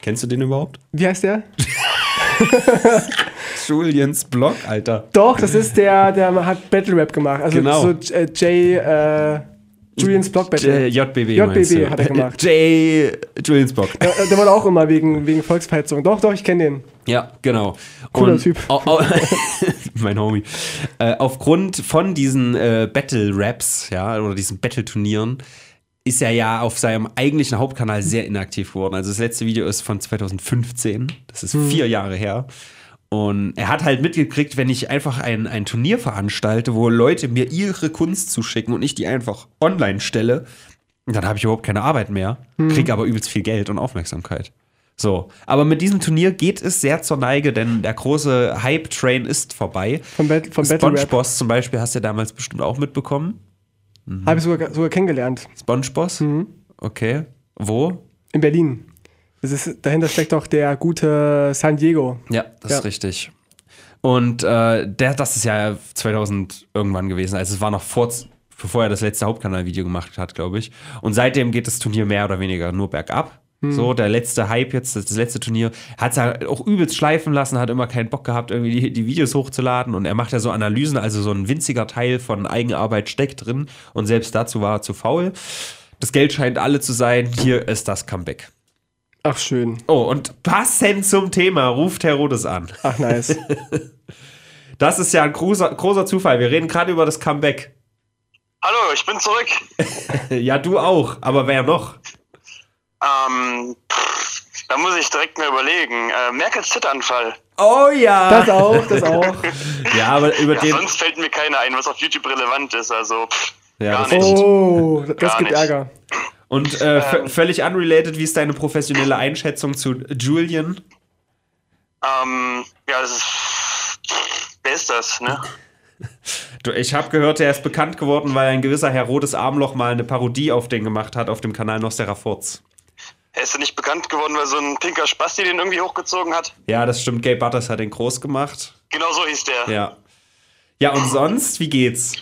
Speaker 1: Kennst du den überhaupt?
Speaker 2: Wie heißt der?
Speaker 1: Julians Blog, Alter.
Speaker 2: Doch, das ist der, der hat Battle Rap gemacht. Also
Speaker 1: Genau.
Speaker 2: so äh, Jay, äh, Julians Block Battle.
Speaker 1: JBB.
Speaker 2: JBB hat er gemacht.
Speaker 1: J. Julians Blog.
Speaker 2: Äh, Der wurde auch immer wegen, wegen Volksverhetzung. Doch, doch, ich kenne den.
Speaker 1: Ja, genau.
Speaker 2: Cooler Typ.
Speaker 1: au- au- mein Homie. Äh, aufgrund von diesen äh, Battle-Raps, ja, oder diesen Battle-Turnieren, ist er ja auf seinem eigentlichen Hauptkanal sehr inaktiv geworden. Also das letzte Video ist von 2015. Das ist
Speaker 2: Hm.
Speaker 1: vier Jahre her. Und er hat halt mitgekriegt, wenn ich einfach ein, ein Turnier veranstalte, wo Leute mir ihre Kunst zuschicken und ich die einfach online stelle, dann habe ich überhaupt keine Arbeit mehr,
Speaker 2: Hm.
Speaker 1: kriege aber übelst viel Geld und Aufmerksamkeit. So, aber mit diesem Turnier geht es sehr zur Neige, denn der große Hype-Train ist vorbei.
Speaker 2: Vom, Bat vom.
Speaker 1: SpongeBoss zum Beispiel hast du ja damals bestimmt auch mitbekommen.
Speaker 2: Habe ich sogar, sogar kennengelernt.
Speaker 1: SpongeBoss?
Speaker 2: Mhm.
Speaker 1: Okay. Wo?
Speaker 2: In Berlin. Ist, dahinter steckt doch der gute San Diego.
Speaker 1: Ja, das
Speaker 2: Ja.
Speaker 1: ist richtig. Und äh, der, das ist ja 2000 irgendwann gewesen. Also es war noch vor, bevor er das letzte Hauptkanalvideo gemacht hat, glaube ich. Und seitdem geht das Turnier mehr oder weniger nur bergab. So, der letzte Hype jetzt, das letzte Turnier, hat es halt auch übelst schleifen lassen, hat immer keinen Bock gehabt, irgendwie die, die Videos hochzuladen. Und er macht ja so Analysen, also so ein winziger Teil von Eigenarbeit steckt drin. Und selbst dazu war er zu faul. Das Geld scheint alle zu sein. Hier ist das Comeback.
Speaker 2: Ach, schön.
Speaker 1: Oh, und passend zum Thema ruft Herodes an.
Speaker 2: Ach, nice.
Speaker 1: Das ist ja ein großer, großer Zufall. Wir reden gerade über das Comeback.
Speaker 4: Hallo, ich bin zurück.
Speaker 1: Ja, du auch. Aber wer noch?
Speaker 4: Ähm, pff, da muss ich direkt mal überlegen. Äh, Merkels Zitteranfall.
Speaker 1: Oh ja.
Speaker 2: Das auch, das auch.
Speaker 1: ja, aber über
Speaker 4: Ja,
Speaker 1: den.
Speaker 4: sonst fällt mir keiner ein, was auf YouTube relevant ist. Also, pff,
Speaker 1: Ja,
Speaker 4: gar
Speaker 1: das-
Speaker 4: nicht.
Speaker 2: Oh, das
Speaker 4: Gar
Speaker 2: gibt
Speaker 4: nicht.
Speaker 2: Ärger.
Speaker 1: Und äh, v- völlig unrelated, wie ist deine professionelle Einschätzung zu Julian?
Speaker 4: Ähm, ja, das ist. Wer ist das, ne?
Speaker 1: Du, ich habe gehört, er ist bekannt geworden, weil ein gewisser Herodes Armloch mal eine Parodie auf den gemacht hat auf dem Kanal Nostera Furz.
Speaker 4: Er ist ja nicht bekannt geworden, weil so ein pinker Spasti den irgendwie hochgezogen hat.
Speaker 1: Ja, das stimmt. Gay Butters hat den groß gemacht.
Speaker 4: Genau so hieß der.
Speaker 1: Ja. Ja, und sonst, wie geht's?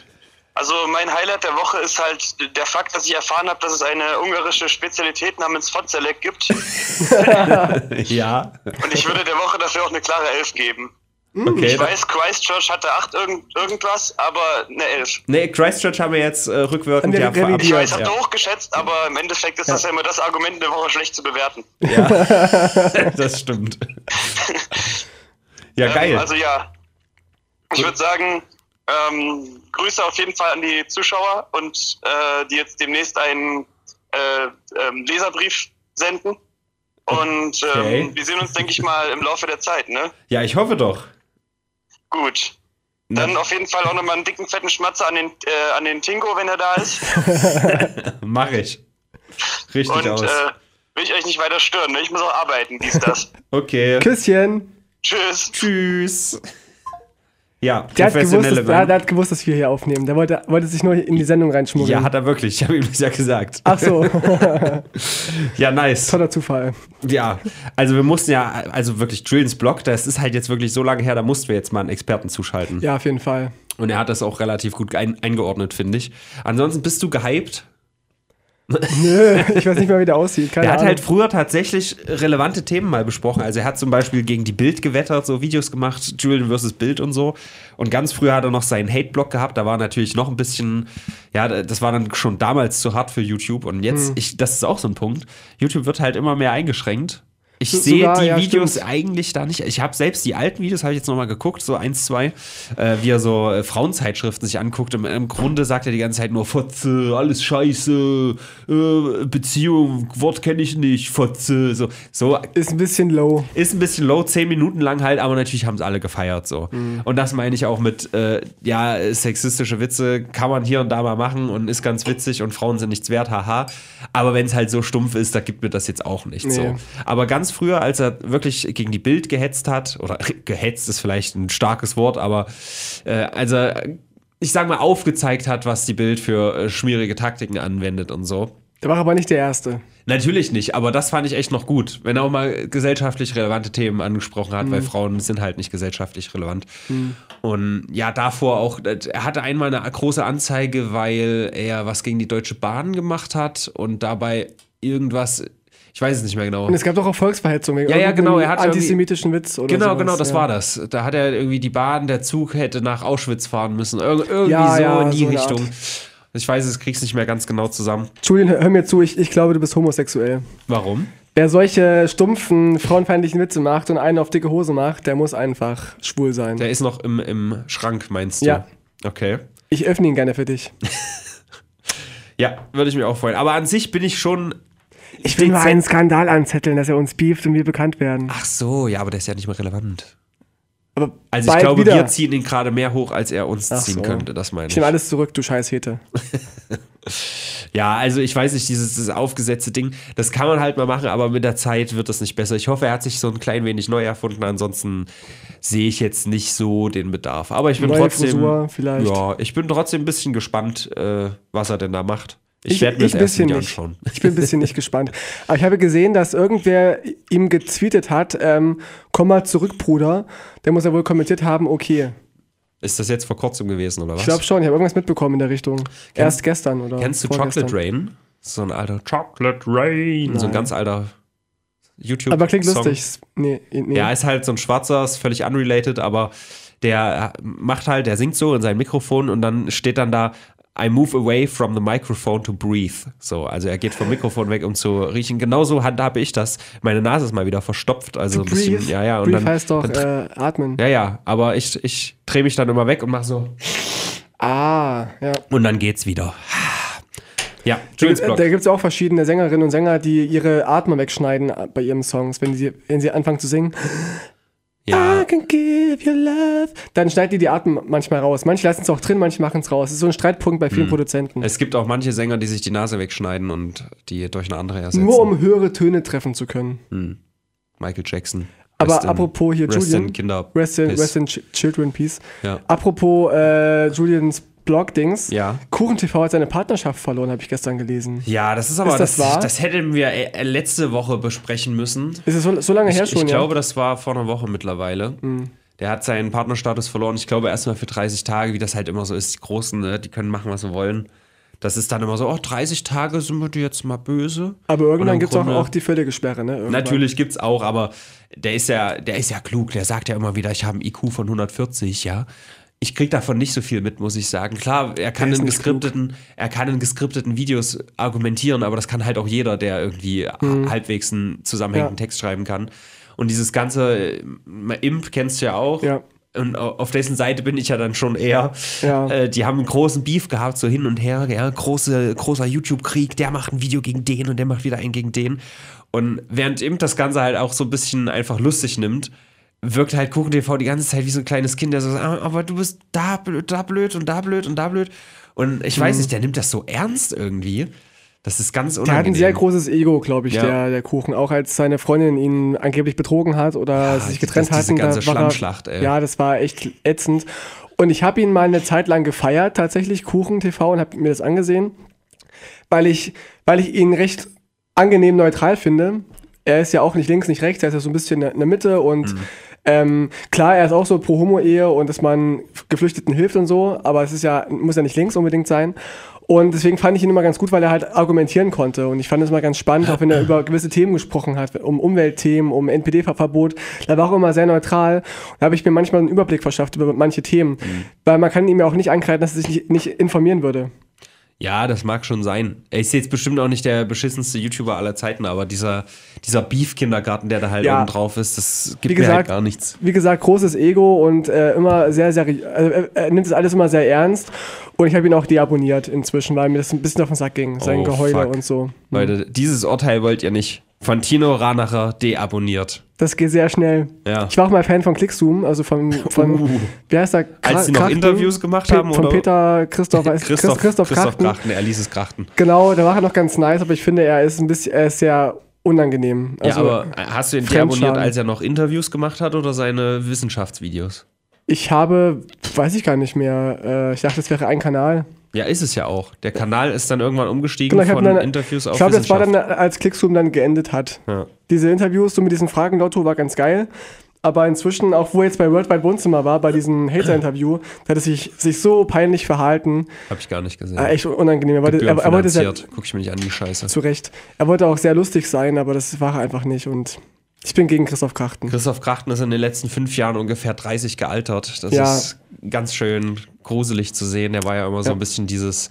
Speaker 4: Also mein Highlight der Woche ist halt der Fakt, dass ich erfahren habe, dass es eine ungarische Spezialität namens Fotzelek gibt.
Speaker 1: ja.
Speaker 4: Und ich würde der Woche dafür auch eine klare Elf geben.
Speaker 1: Okay.
Speaker 4: Ich weiß, Christchurch hatte acht irgend, irgendwas, aber eine Elf.
Speaker 1: Nee, Christchurch haben wir jetzt äh, rückwirkend ja
Speaker 2: revidiert.
Speaker 4: Ich weiß,
Speaker 1: verabschiedet.
Speaker 4: habt ihr hochgeschätzt, aber im Endeffekt ist das ja immer das Argument, eine Woche schlecht zu bewerten.
Speaker 1: Ja, das stimmt. Ja, geil.
Speaker 4: Ähm, also ja, ich würde sagen, ähm, Grüße auf jeden Fall an die Zuschauer und äh, die jetzt demnächst einen äh, ähm, Leserbrief senden. Und
Speaker 1: Okay.
Speaker 4: ähm, wir sehen uns, denke ich mal, im Laufe der Zeit, ne?
Speaker 1: ja, ich hoffe doch.
Speaker 4: Gut. Dann auf jeden Fall auch nochmal einen dicken, fetten Schmatzer an den, äh, an den Tinko, wenn er da ist.
Speaker 1: Mach ich. Richtig
Speaker 4: Und
Speaker 1: aus.
Speaker 4: äh, will ich euch nicht weiter stören. Ne? Ich muss auch arbeiten, dies, das.
Speaker 1: okay.
Speaker 2: Küsschen.
Speaker 4: Tschüss.
Speaker 1: Tschüss. Ja,
Speaker 2: Der hat, gewusst,
Speaker 1: professionelle
Speaker 2: dass, der, hat gewusst, dass wir hier aufnehmen. Der wollte, wollte sich nur in die Sendung reinschmuggeln.
Speaker 1: Ja, hat er wirklich. Ich habe ihm das ja gesagt.
Speaker 2: Ach so,
Speaker 1: Ja, nice.
Speaker 2: toller Zufall.
Speaker 1: Ja, also wir mussten ja, also wirklich Drillens Blog, das ist halt jetzt wirklich so lange her, da mussten wir jetzt mal einen Experten zuschalten.
Speaker 2: Ja, auf jeden Fall.
Speaker 1: Und er hat das auch relativ gut ein, eingeordnet, finde ich. Ansonsten bist du gehypt.
Speaker 2: Nö, ich weiß nicht mehr, wie der aussieht. Keine
Speaker 1: Er hat
Speaker 2: Ahnung.
Speaker 1: halt früher tatsächlich relevante Themen mal besprochen. Also er hat zum Beispiel gegen die Bild gewettert, so Videos gemacht, Julian versus Bild und so. Und ganz früher hat er noch seinen Hate-Blog gehabt. Da war natürlich noch ein bisschen, ja, das war dann schon damals zu hart für YouTube. Und jetzt,
Speaker 2: Hm.
Speaker 1: ich, das ist auch so ein Punkt. YouTube wird halt immer mehr eingeschränkt. Ich
Speaker 2: So-
Speaker 1: sehe
Speaker 2: sogar,
Speaker 1: die
Speaker 2: ja,
Speaker 1: Videos
Speaker 2: stimmt.
Speaker 1: eigentlich da nicht. Ich habe selbst die alten Videos, habe ich jetzt nochmal geguckt, so eins, zwei, äh, wie er so äh, Frauenzeitschriften sich anguckt. Im, Im Grunde sagt er die ganze Zeit nur Fotze, alles scheiße, äh, Beziehung, Wort kenne ich nicht, Fotze. So, so
Speaker 2: Ist ein bisschen low.
Speaker 1: ist ein bisschen low, zehn Minuten lang halt, aber natürlich haben es alle gefeiert so. Und das meine ich auch mit, äh, ja, sexistische Witze kann man hier und da mal machen und ist ganz witzig und Frauen sind nichts wert, haha. Aber wenn es halt so stumpf ist, da gibt mir das jetzt auch nicht
Speaker 2: Nee.
Speaker 1: so. Aber ganz früher, als er wirklich gegen die Bild gehetzt hat, oder gehetzt ist vielleicht ein starkes Wort, aber äh, als er, ich sag mal, aufgezeigt hat, was die Bild für äh, schmierige Taktiken anwendet und so.
Speaker 2: Der war aber nicht der Erste.
Speaker 1: Natürlich nicht, aber das fand ich echt noch gut, wenn er auch mal gesellschaftlich relevante Themen angesprochen hat, weil Frauen sind halt nicht gesellschaftlich relevant. Und ja, davor auch, er hatte einmal eine große Anzeige, weil er was gegen die Deutsche Bahn gemacht hat und dabei irgendwas, ich weiß es nicht mehr genau.
Speaker 2: Und es gab doch auch Volksverhetzung wegen
Speaker 1: Ja, ja, genau, er hat
Speaker 2: antisemitischen Witz oder
Speaker 1: Genau,
Speaker 2: sowas,
Speaker 1: genau, das
Speaker 2: ja.
Speaker 1: war das. Da hat er irgendwie die Bahn, der Zug hätte nach Auschwitz fahren müssen. Ir irgendwie
Speaker 2: Ja,
Speaker 1: so
Speaker 2: ja,
Speaker 1: in die
Speaker 2: so
Speaker 1: Richtung. Ich weiß, es krieg's nicht mehr ganz genau zusammen.
Speaker 2: Julian, hör, hör mir zu, ich, ich glaube, du bist homosexuell.
Speaker 1: Warum?
Speaker 2: Wer solche stumpfen, frauenfeindlichen Witze macht und einen auf dicke Hose macht, der muss einfach schwul sein.
Speaker 1: Der ist noch im, im Schrank, meinst du?
Speaker 2: Ja.
Speaker 1: Okay.
Speaker 2: Ich öffne ihn gerne für dich.
Speaker 1: Ja, würde ich mir auch freuen. Aber an sich bin ich schon.
Speaker 2: Ich will mal einen Skandal anzetteln, dass er uns beeft und wir bekannt werden.
Speaker 1: Ach so, ja, aber der ist ja nicht mehr relevant.
Speaker 2: Aber
Speaker 1: Also ich glaube,
Speaker 2: wieder.
Speaker 1: wir ziehen ihn gerade mehr hoch, als er uns
Speaker 2: Ach
Speaker 1: ziehen
Speaker 2: so.
Speaker 1: könnte. Das meine
Speaker 2: Ich
Speaker 1: ich.
Speaker 2: nehme alles zurück, du scheiß Hete.
Speaker 1: Ja, also ich weiß nicht, dieses, dieses aufgesetzte Ding, das kann man halt mal machen, aber mit der Zeit wird das nicht besser. Ich hoffe, er hat sich so ein klein wenig neu erfunden. Ansonsten sehe ich jetzt nicht so den Bedarf. Aber ich bin
Speaker 2: Neue
Speaker 1: trotzdem.
Speaker 2: Frisur vielleicht.
Speaker 1: Ja, ich bin trotzdem ein bisschen gespannt, äh, was er denn da macht. Ich,
Speaker 2: Ich,
Speaker 1: werde mir
Speaker 2: ich
Speaker 1: das
Speaker 2: ein
Speaker 1: erst
Speaker 2: bisschen nicht.
Speaker 1: anschauen.
Speaker 2: Ich bin ein bisschen nicht gespannt. Aber ich habe gesehen, dass irgendwer ihm getweetet hat, ähm, komm mal zurück, Bruder. Der muss ja wohl kommentiert haben, okay.
Speaker 1: Ist das jetzt vor kurzem gewesen, oder was?
Speaker 2: Ich glaube schon, ich habe irgendwas mitbekommen in der Richtung. Erst gestern oder
Speaker 1: Kennst du. Chocolate Rain? So ein alter Chocolate Rain. So ein
Speaker 2: Nein.
Speaker 1: ganz alter YouTube.
Speaker 2: Aber klingt
Speaker 1: Song.
Speaker 2: lustig. Nee, nee.
Speaker 1: Ja, ist halt so ein schwarzer, ist völlig unrelated, aber der macht halt, der singt so in sein Mikrofon und dann steht dann da, I move away from the microphone to breathe. So, also er geht vom Mikrofon weg, um zu riechen. Genauso handhabe ich das. Meine Nase ist mal wieder verstopft, also ein bisschen, ja, ja. Und
Speaker 2: Breathe
Speaker 1: dann,
Speaker 2: heißt doch
Speaker 1: dann,
Speaker 2: äh, atmen.
Speaker 1: ja, ja, aber ich, ich drehe mich dann immer weg und mache so.
Speaker 2: Ah, ja.
Speaker 1: Und dann geht's wieder. Ja, Jules
Speaker 2: Da
Speaker 1: Blog.
Speaker 2: gibt es auch verschiedene Sängerinnen und Sänger, die ihre Atmer wegschneiden bei ihren Songs, wenn sie, wenn sie anfangen zu singen.
Speaker 1: Ja,
Speaker 2: I can give you love. Dann schneiden die die Atmen manchmal raus. Manche lassen es auch drin, manche machen es raus. Das ist so ein Streitpunkt bei vielen
Speaker 1: Hm.
Speaker 2: Produzenten.
Speaker 1: Es gibt auch manche Sänger, die sich die Nase wegschneiden und die durch eine andere ersetzen.
Speaker 2: Nur um höhere Töne treffen zu können.
Speaker 1: Michael Jackson.
Speaker 2: Aber
Speaker 1: in-
Speaker 2: apropos hier
Speaker 1: Rest
Speaker 2: Julian.
Speaker 1: in Kinder.
Speaker 2: Rest in. Rest in Ch Children Peace.
Speaker 1: Ja.
Speaker 2: Apropos äh, Julians Blog-Dings.
Speaker 1: Ja.
Speaker 2: Kuchen TV hat seine Partnerschaft verloren, habe ich gestern gelesen.
Speaker 1: Ja, das ist aber,
Speaker 2: Ist das
Speaker 1: das,
Speaker 2: wahr?
Speaker 1: das hätten wir äh, letzte Woche besprechen müssen.
Speaker 2: Ist es so, so lange her
Speaker 1: Ich,
Speaker 2: schon?
Speaker 1: ich
Speaker 2: ja?
Speaker 1: glaube, das war vor einer Woche mittlerweile. Der hat seinen Partnerstatus verloren. Ich glaube, erstmal für 30 Tage, wie das halt immer so ist. Die Großen, ne, die können machen, was sie wollen. Das ist dann immer so, oh, 30 Tage sind wir dir jetzt mal böse.
Speaker 2: Aber irgendwann gibt es auch, auch die völlige Sperre, ne? Irgendwann.
Speaker 1: Natürlich gibt's auch, aber der ist ja, der ist ja klug. Der sagt ja immer wieder, ich habe einen IQ von 140, ja. Ich krieg davon nicht so viel mit, muss ich sagen. Klar, er kann in geskripteten, er kann in geskripteten Videos argumentieren, aber das kann halt auch jeder, der irgendwie halbwegs einen zusammenhängenden
Speaker 2: Mhm. Ja.
Speaker 1: Text schreiben kann. Und dieses ganze äh, Imp kennst du ja auch.
Speaker 2: Ja.
Speaker 1: Und au- auf dessen Seite bin ich ja dann schon eher.
Speaker 2: Ja.
Speaker 1: Äh, die haben einen großen Beef gehabt, so hin und her. Ja, große, großer YouTube-Krieg, der macht ein Video gegen den und der macht wieder einen gegen den. Und während Imp das Ganze halt auch so ein bisschen einfach lustig nimmt, wirkt halt Kuchen TV die ganze Zeit wie so ein kleines Kind, der so sagt, "Ah, aber du bist da blöd, da blöd und da blöd und da blöd. Und ich
Speaker 2: Mhm.
Speaker 1: weiß nicht, der nimmt das so ernst irgendwie. Das ist ganz
Speaker 2: Der
Speaker 1: unangenehm.
Speaker 2: hat ein sehr großes Ego, glaube ich,
Speaker 1: Ja.
Speaker 2: der, der Kuchen. Auch als seine Freundin ihn angeblich betrogen hat oder
Speaker 1: Ja,
Speaker 2: sich getrennt
Speaker 1: das- diese
Speaker 2: hatten. da
Speaker 1: ganze
Speaker 2: er-
Speaker 1: Schlammschlacht, ey.
Speaker 2: Ja, das war echt ätzend. Und ich habe ihn mal eine Zeit lang gefeiert, tatsächlich, Kuchen TV, und habe mir das angesehen, weil ich, weil ich ihn recht angenehm neutral finde. Er ist ja auch nicht links, nicht rechts, er ist ja so ein bisschen in der Mitte und
Speaker 1: Mhm.
Speaker 2: Ähm, klar, er ist auch so pro Homo-Ehe und dass man Geflüchteten hilft und so, aber es ist ja, muss ja nicht links unbedingt sein. Und deswegen fand ich ihn immer ganz gut, weil er halt argumentieren konnte. Und ich fand es immer ganz spannend, auch wenn er über gewisse Themen gesprochen hat, um Umweltthemen, um NPD-Verbot. Da war auch immer sehr neutral. Da habe ich mir manchmal einen Überblick verschafft über manche Themen. Weil man kann ihm ja auch nicht ankreiden, dass er sich nicht, nicht informieren würde.
Speaker 1: Ja, das mag schon sein. Er ist jetzt bestimmt auch nicht der beschissenste YouTuber aller Zeiten, aber dieser, dieser Beef-Kindergarten, der da halt
Speaker 2: Ja.
Speaker 1: oben drauf ist, das gibt
Speaker 2: Wie
Speaker 1: mir
Speaker 2: gesagt,
Speaker 1: halt gar nichts.
Speaker 2: Wie gesagt, großes Ego und äh, immer sehr, sehr, also er, er nimmt das alles immer sehr ernst. Und ich habe ihn auch deabonniert inzwischen, weil mir das ein bisschen auf den Sack ging, sein
Speaker 1: Oh,
Speaker 2: Geheule
Speaker 1: fuck.
Speaker 2: und so.
Speaker 1: Leute, dieses Urteil wollt ihr nicht. Von Tino Ranacher deabonniert.
Speaker 2: Das geht sehr schnell.
Speaker 1: Ja.
Speaker 2: Ich war auch mal Fan von Clickzoom, also von, von
Speaker 1: Uh.
Speaker 2: wie heißt der? Kra-
Speaker 1: Als sie noch
Speaker 2: Krachten?
Speaker 1: Interviews gemacht
Speaker 2: Pe-
Speaker 1: haben,
Speaker 2: Von
Speaker 1: oder?
Speaker 2: Peter Christoph,
Speaker 1: Christoph,
Speaker 2: Christoph,
Speaker 1: Christoph
Speaker 2: Krachten.
Speaker 1: Krachten, er ließ es krachten.
Speaker 2: Genau, der war noch ganz nice, aber ich finde, er ist ein bisschen, er ist sehr unangenehm. Also,
Speaker 1: ja, aber hast du ihn deabonniert, als er noch Interviews gemacht hat oder seine Wissenschaftsvideos?
Speaker 2: ich habe, weiß ich gar nicht mehr, äh, ich dachte, es wäre ein Kanal.
Speaker 1: Ja, ist es ja auch. Der Kanal ist dann irgendwann umgestiegen
Speaker 2: Genau,
Speaker 1: von
Speaker 2: dann-
Speaker 1: Interviews auf
Speaker 2: Ich glaube, das war dann, als Clickzoom dann geendet hat.
Speaker 1: Ja.
Speaker 2: Diese Interviews so mit diesen Fragen-Lotto war ganz geil. Aber inzwischen, auch wo er jetzt bei Worldwide Wohnzimmer war, bei diesem Hater-Interview, da hat er sich, sich so peinlich verhalten.
Speaker 1: Hab ich gar nicht gesehen.
Speaker 2: Äh, echt unangenehm. Er wollte, er, er wollte sehr.
Speaker 1: Guck ich mir nicht an, die Scheiße.
Speaker 2: zu Recht. Er wollte auch sehr lustig sein, aber das war er einfach nicht. Und ich bin gegen Christoph Krachten.
Speaker 1: Christoph Krachten ist in den letzten fünf Jahren ungefähr 30 gealtert. Das
Speaker 2: Ja.
Speaker 1: ist ganz schön gruselig zu sehen. Der war ja immer so
Speaker 2: Ja.
Speaker 1: ein bisschen dieses,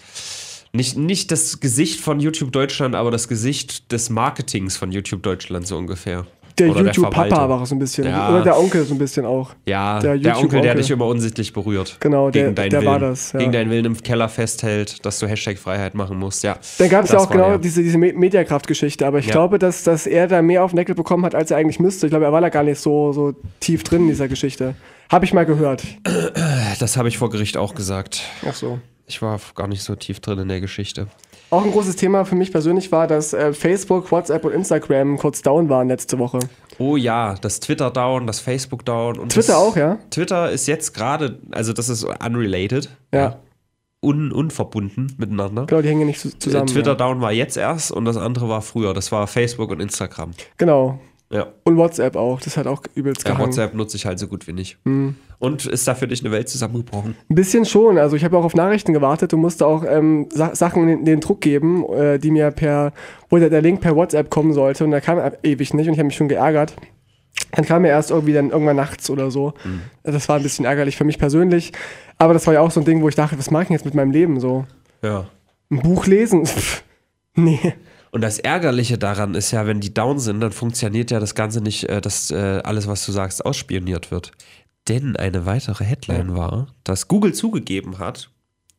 Speaker 1: nicht, nicht das Gesicht von YouTube Deutschland, aber das Gesicht des Marketings von YouTube Deutschland so ungefähr.
Speaker 2: Der YouTube-Papa war so ein bisschen.
Speaker 1: Ja.
Speaker 2: Oder der Onkel so ein bisschen auch.
Speaker 1: Ja,
Speaker 2: Der
Speaker 1: der, Onkel, der dich immer unsittlich berührt.
Speaker 2: Genau, der- der
Speaker 1: Willen,
Speaker 2: war das, ja.
Speaker 1: Gegen deinen Willen im Keller festhält, dass du Hashtag Freiheit machen musst. Ja.
Speaker 2: Dann gab es ja auch genau
Speaker 1: der.
Speaker 2: diese, diese Me- Mediakraft-Geschichte, aber ich
Speaker 1: Ja.
Speaker 2: glaube, dass, dass er da mehr auf den Deckel bekommen hat, als er eigentlich müsste. Ich glaube, er war da gar nicht so, so tief drin in dieser Geschichte. Habe ich mal gehört.
Speaker 1: Das habe ich vor Gericht auch gesagt.
Speaker 2: Ach so.
Speaker 1: Ich war gar nicht so tief drin in der Geschichte.
Speaker 2: Auch ein großes Thema für mich persönlich war, dass äh, Facebook, WhatsApp und Instagram kurz down waren letzte Woche.
Speaker 1: Oh ja, das Twitter down, das Facebook down. Und
Speaker 2: Twitter auch, ja?
Speaker 1: Twitter ist jetzt gerade, also das ist unrelated.
Speaker 2: Ja.
Speaker 1: Un, unverbunden miteinander.
Speaker 2: Genau, die hängen nicht zu- zusammen.
Speaker 1: Äh, Twitter
Speaker 2: ja.
Speaker 1: down war jetzt erst und das andere war früher. Das war Facebook und Instagram.
Speaker 2: Genau.
Speaker 1: Ja.
Speaker 2: Und WhatsApp auch. Das hat auch übelst
Speaker 1: ja
Speaker 2: gehangen.
Speaker 1: WhatsApp nutze ich halt so gut wie nicht.
Speaker 2: Hm.
Speaker 1: Und ist da für dich eine Welt zusammengebrochen?
Speaker 2: Ein bisschen schon. Also ich habe auch auf Nachrichten gewartet und musste auch ähm, Sa Sachen in den Druck geben, äh, die mir per, wo der, der Link per WhatsApp kommen sollte. Und der kam ewig nicht und ich habe mich schon geärgert. Dann kam er erst irgendwie dann irgendwann nachts oder so.
Speaker 1: Mhm.
Speaker 2: Das war ein bisschen ärgerlich für mich persönlich. Aber das war ja auch so ein Ding, wo ich dachte, was mache ich jetzt mit meinem Leben so?
Speaker 1: Ja.
Speaker 2: Ein Buch lesen? Pff, nee.
Speaker 1: Und das Ärgerliche daran ist ja, wenn die down sind, dann funktioniert ja das Ganze nicht, äh, dass äh, alles, was du sagst, ausspioniert wird. Denn eine weitere Headline war, dass Google zugegeben hat,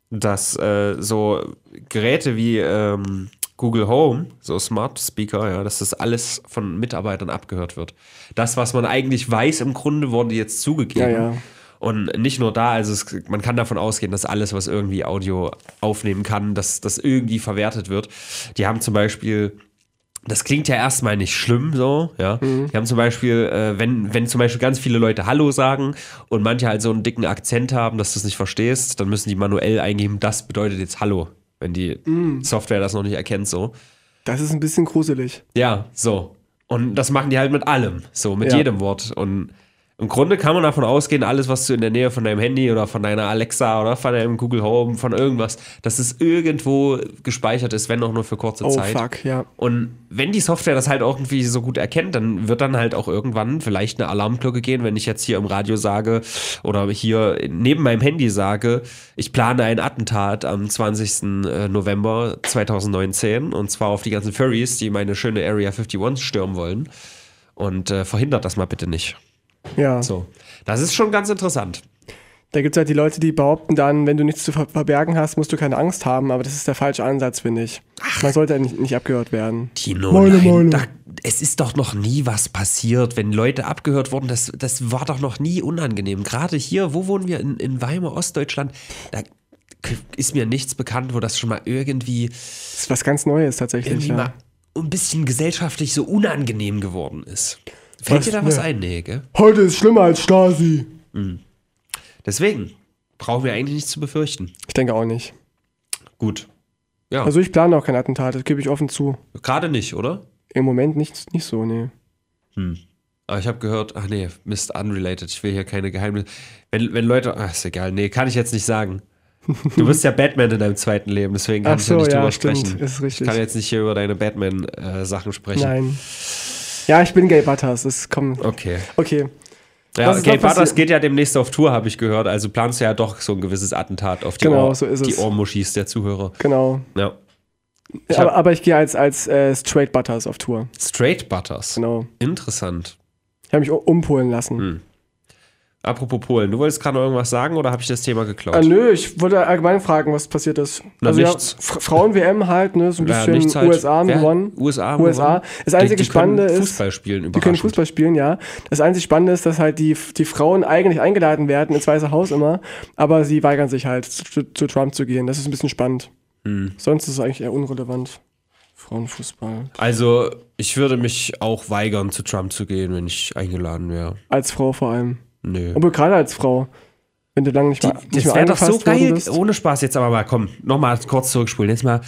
Speaker 1: dass äh, so Geräte wie ähm, Google Home, so Smart Speaker, ja, dass das alles von Mitarbeitern abgehört wird. Das, was man eigentlich weiß, im Grunde wurde jetzt zugegeben.
Speaker 2: Ja, ja.
Speaker 1: Und nicht nur da, also es, man kann davon ausgehen, dass alles, was irgendwie Audio aufnehmen kann, dass das irgendwie verwertet wird. Die haben zum Beispiel, das klingt ja erstmal nicht schlimm so, ja. Die haben zum Beispiel, äh, wenn, wenn zum Beispiel ganz viele Leute Hallo sagen und manche halt so einen dicken Akzent haben, dass du es nicht verstehst, dann müssen die manuell eingeben, das bedeutet jetzt Hallo, wenn die Software das noch nicht erkennt, so.
Speaker 2: Das ist ein bisschen gruselig.
Speaker 1: Ja, so. Und das machen die halt mit allem, so, mit
Speaker 2: Ja.
Speaker 1: jedem Wort. Und im Grunde kann man davon ausgehen, alles, was du in der Nähe von deinem Handy oder von deiner Alexa oder von deinem Google Home, von irgendwas, dass es irgendwo gespeichert ist, wenn auch nur für kurze
Speaker 2: Oh
Speaker 1: Zeit.
Speaker 2: fuck, ja.
Speaker 1: Und wenn die Software das halt auch irgendwie so gut erkennt, dann wird dann halt auch irgendwann vielleicht eine Alarmglocke gehen, wenn ich jetzt hier im Radio sage oder hier neben meinem Handy sage, ich plane ein Attentat am 20. äh, November 2019 und zwar auf die ganzen Furries, die meine schöne Area 51 stürmen wollen. Und äh, verhindert das mal bitte nicht.
Speaker 2: Ja.
Speaker 1: So. Das ist schon ganz interessant.
Speaker 2: Da gibt es halt die Leute, die behaupten dann, wenn du nichts zu ver verbergen hast, musst du keine Angst haben, aber das ist der falsche Ansatz, finde ich. Man sollte nicht, nicht abgehört werden.
Speaker 1: Tino,
Speaker 2: Meine
Speaker 1: nein,
Speaker 2: Meinung.
Speaker 1: da, es ist doch noch nie was passiert, wenn Leute abgehört wurden. Das, das war doch noch nie unangenehm. Gerade hier, wo wohnen wir? In, in Weimar, Ostdeutschland. Da ist mir nichts bekannt, wo das schon mal irgendwie,
Speaker 2: Das ist was ganz Neues tatsächlich.
Speaker 1: irgendwie
Speaker 2: Ja.
Speaker 1: mal ein bisschen gesellschaftlich so unangenehm geworden ist. Fällt
Speaker 2: Was?
Speaker 1: dir da was
Speaker 2: Ja.
Speaker 1: ein? Nee, gell?
Speaker 2: Heute ist schlimmer als Stasi.
Speaker 1: Deswegen brauchen wir eigentlich nichts zu befürchten.
Speaker 2: Ich denke auch nicht.
Speaker 1: Gut. Ja,
Speaker 2: Also ich plane auch kein Attentat, das gebe ich offen zu.
Speaker 1: gerade nicht, oder?
Speaker 2: Im Moment nicht, nicht so, nee.
Speaker 1: Aber ich habe gehört, ach nee, Mist, unrelated. Ich will hier keine Geheimnisse. Wenn, wenn Leute, ach, ist egal, nee, kann ich jetzt nicht sagen. Du bist ja Batman in deinem zweiten Leben, deswegen kann
Speaker 2: Ach
Speaker 1: ich ja
Speaker 2: so,
Speaker 1: nicht
Speaker 2: ja,
Speaker 1: drüber
Speaker 2: stimmt,
Speaker 1: sprechen.
Speaker 2: ist richtig.
Speaker 1: Ich kann jetzt nicht hier über deine Batman-Sachen sprechen.
Speaker 2: Nein. Ja, ich bin Gay Butters, das kommt.
Speaker 1: Okay.
Speaker 2: Okay.
Speaker 1: Ja, Gay Butters geht ja demnächst auf Tour, habe ich gehört. Also planst du ja doch so ein gewisses Attentat auf die,
Speaker 2: Genau,
Speaker 1: Ohr,
Speaker 2: so ist
Speaker 1: die
Speaker 2: es.
Speaker 1: Ohrmuschis der Zuhörer.
Speaker 2: Genau.
Speaker 1: Ja. Ich
Speaker 2: aber, aber ich gehe als, als äh, Straight Butters auf Tour.
Speaker 1: Straight Butters.
Speaker 2: Genau.
Speaker 1: Interessant.
Speaker 2: Ich habe mich umpolen lassen.
Speaker 1: Hm. Apropos Polen, du wolltest gerade noch irgendwas sagen oder habe ich das Thema geklaut?
Speaker 2: Ah, nö, ich wollte allgemein fragen, was passiert ist.
Speaker 1: Na,
Speaker 2: also
Speaker 1: nichts.
Speaker 2: ja, Frauen-WM halt, ne, so ein
Speaker 1: Ja,
Speaker 2: bisschen
Speaker 1: halt.
Speaker 2: USA
Speaker 1: Wer?
Speaker 2: gewonnen.
Speaker 1: USA, haben
Speaker 2: USA.
Speaker 1: gewonnen.
Speaker 2: Das einzige
Speaker 1: die, die können
Speaker 2: Spannende ist,
Speaker 1: Fußball spielen,
Speaker 2: die können. Fußball spielen, ja. Das einzige Spannende ist, dass halt die, die Frauen eigentlich eingeladen werden ins Weiße Haus immer, aber sie weigern sich halt zu, zu Trump zu gehen. Das ist ein bisschen spannend.
Speaker 1: Hm.
Speaker 2: Sonst ist es eigentlich eher unrelevant. Frauenfußball.
Speaker 1: Also, ich würde mich auch weigern, zu Trump zu gehen, wenn ich eingeladen wäre.
Speaker 2: Als Frau vor allem.
Speaker 1: Nö.
Speaker 2: Aber gerade als Frau. Wenn du lange nicht mal, nicht
Speaker 1: Das
Speaker 2: mehr
Speaker 1: wäre doch so geil.
Speaker 2: bist.
Speaker 1: Ohne Spaß, jetzt aber mal, komm, nochmal kurz zurückspulen. Jetzt mal.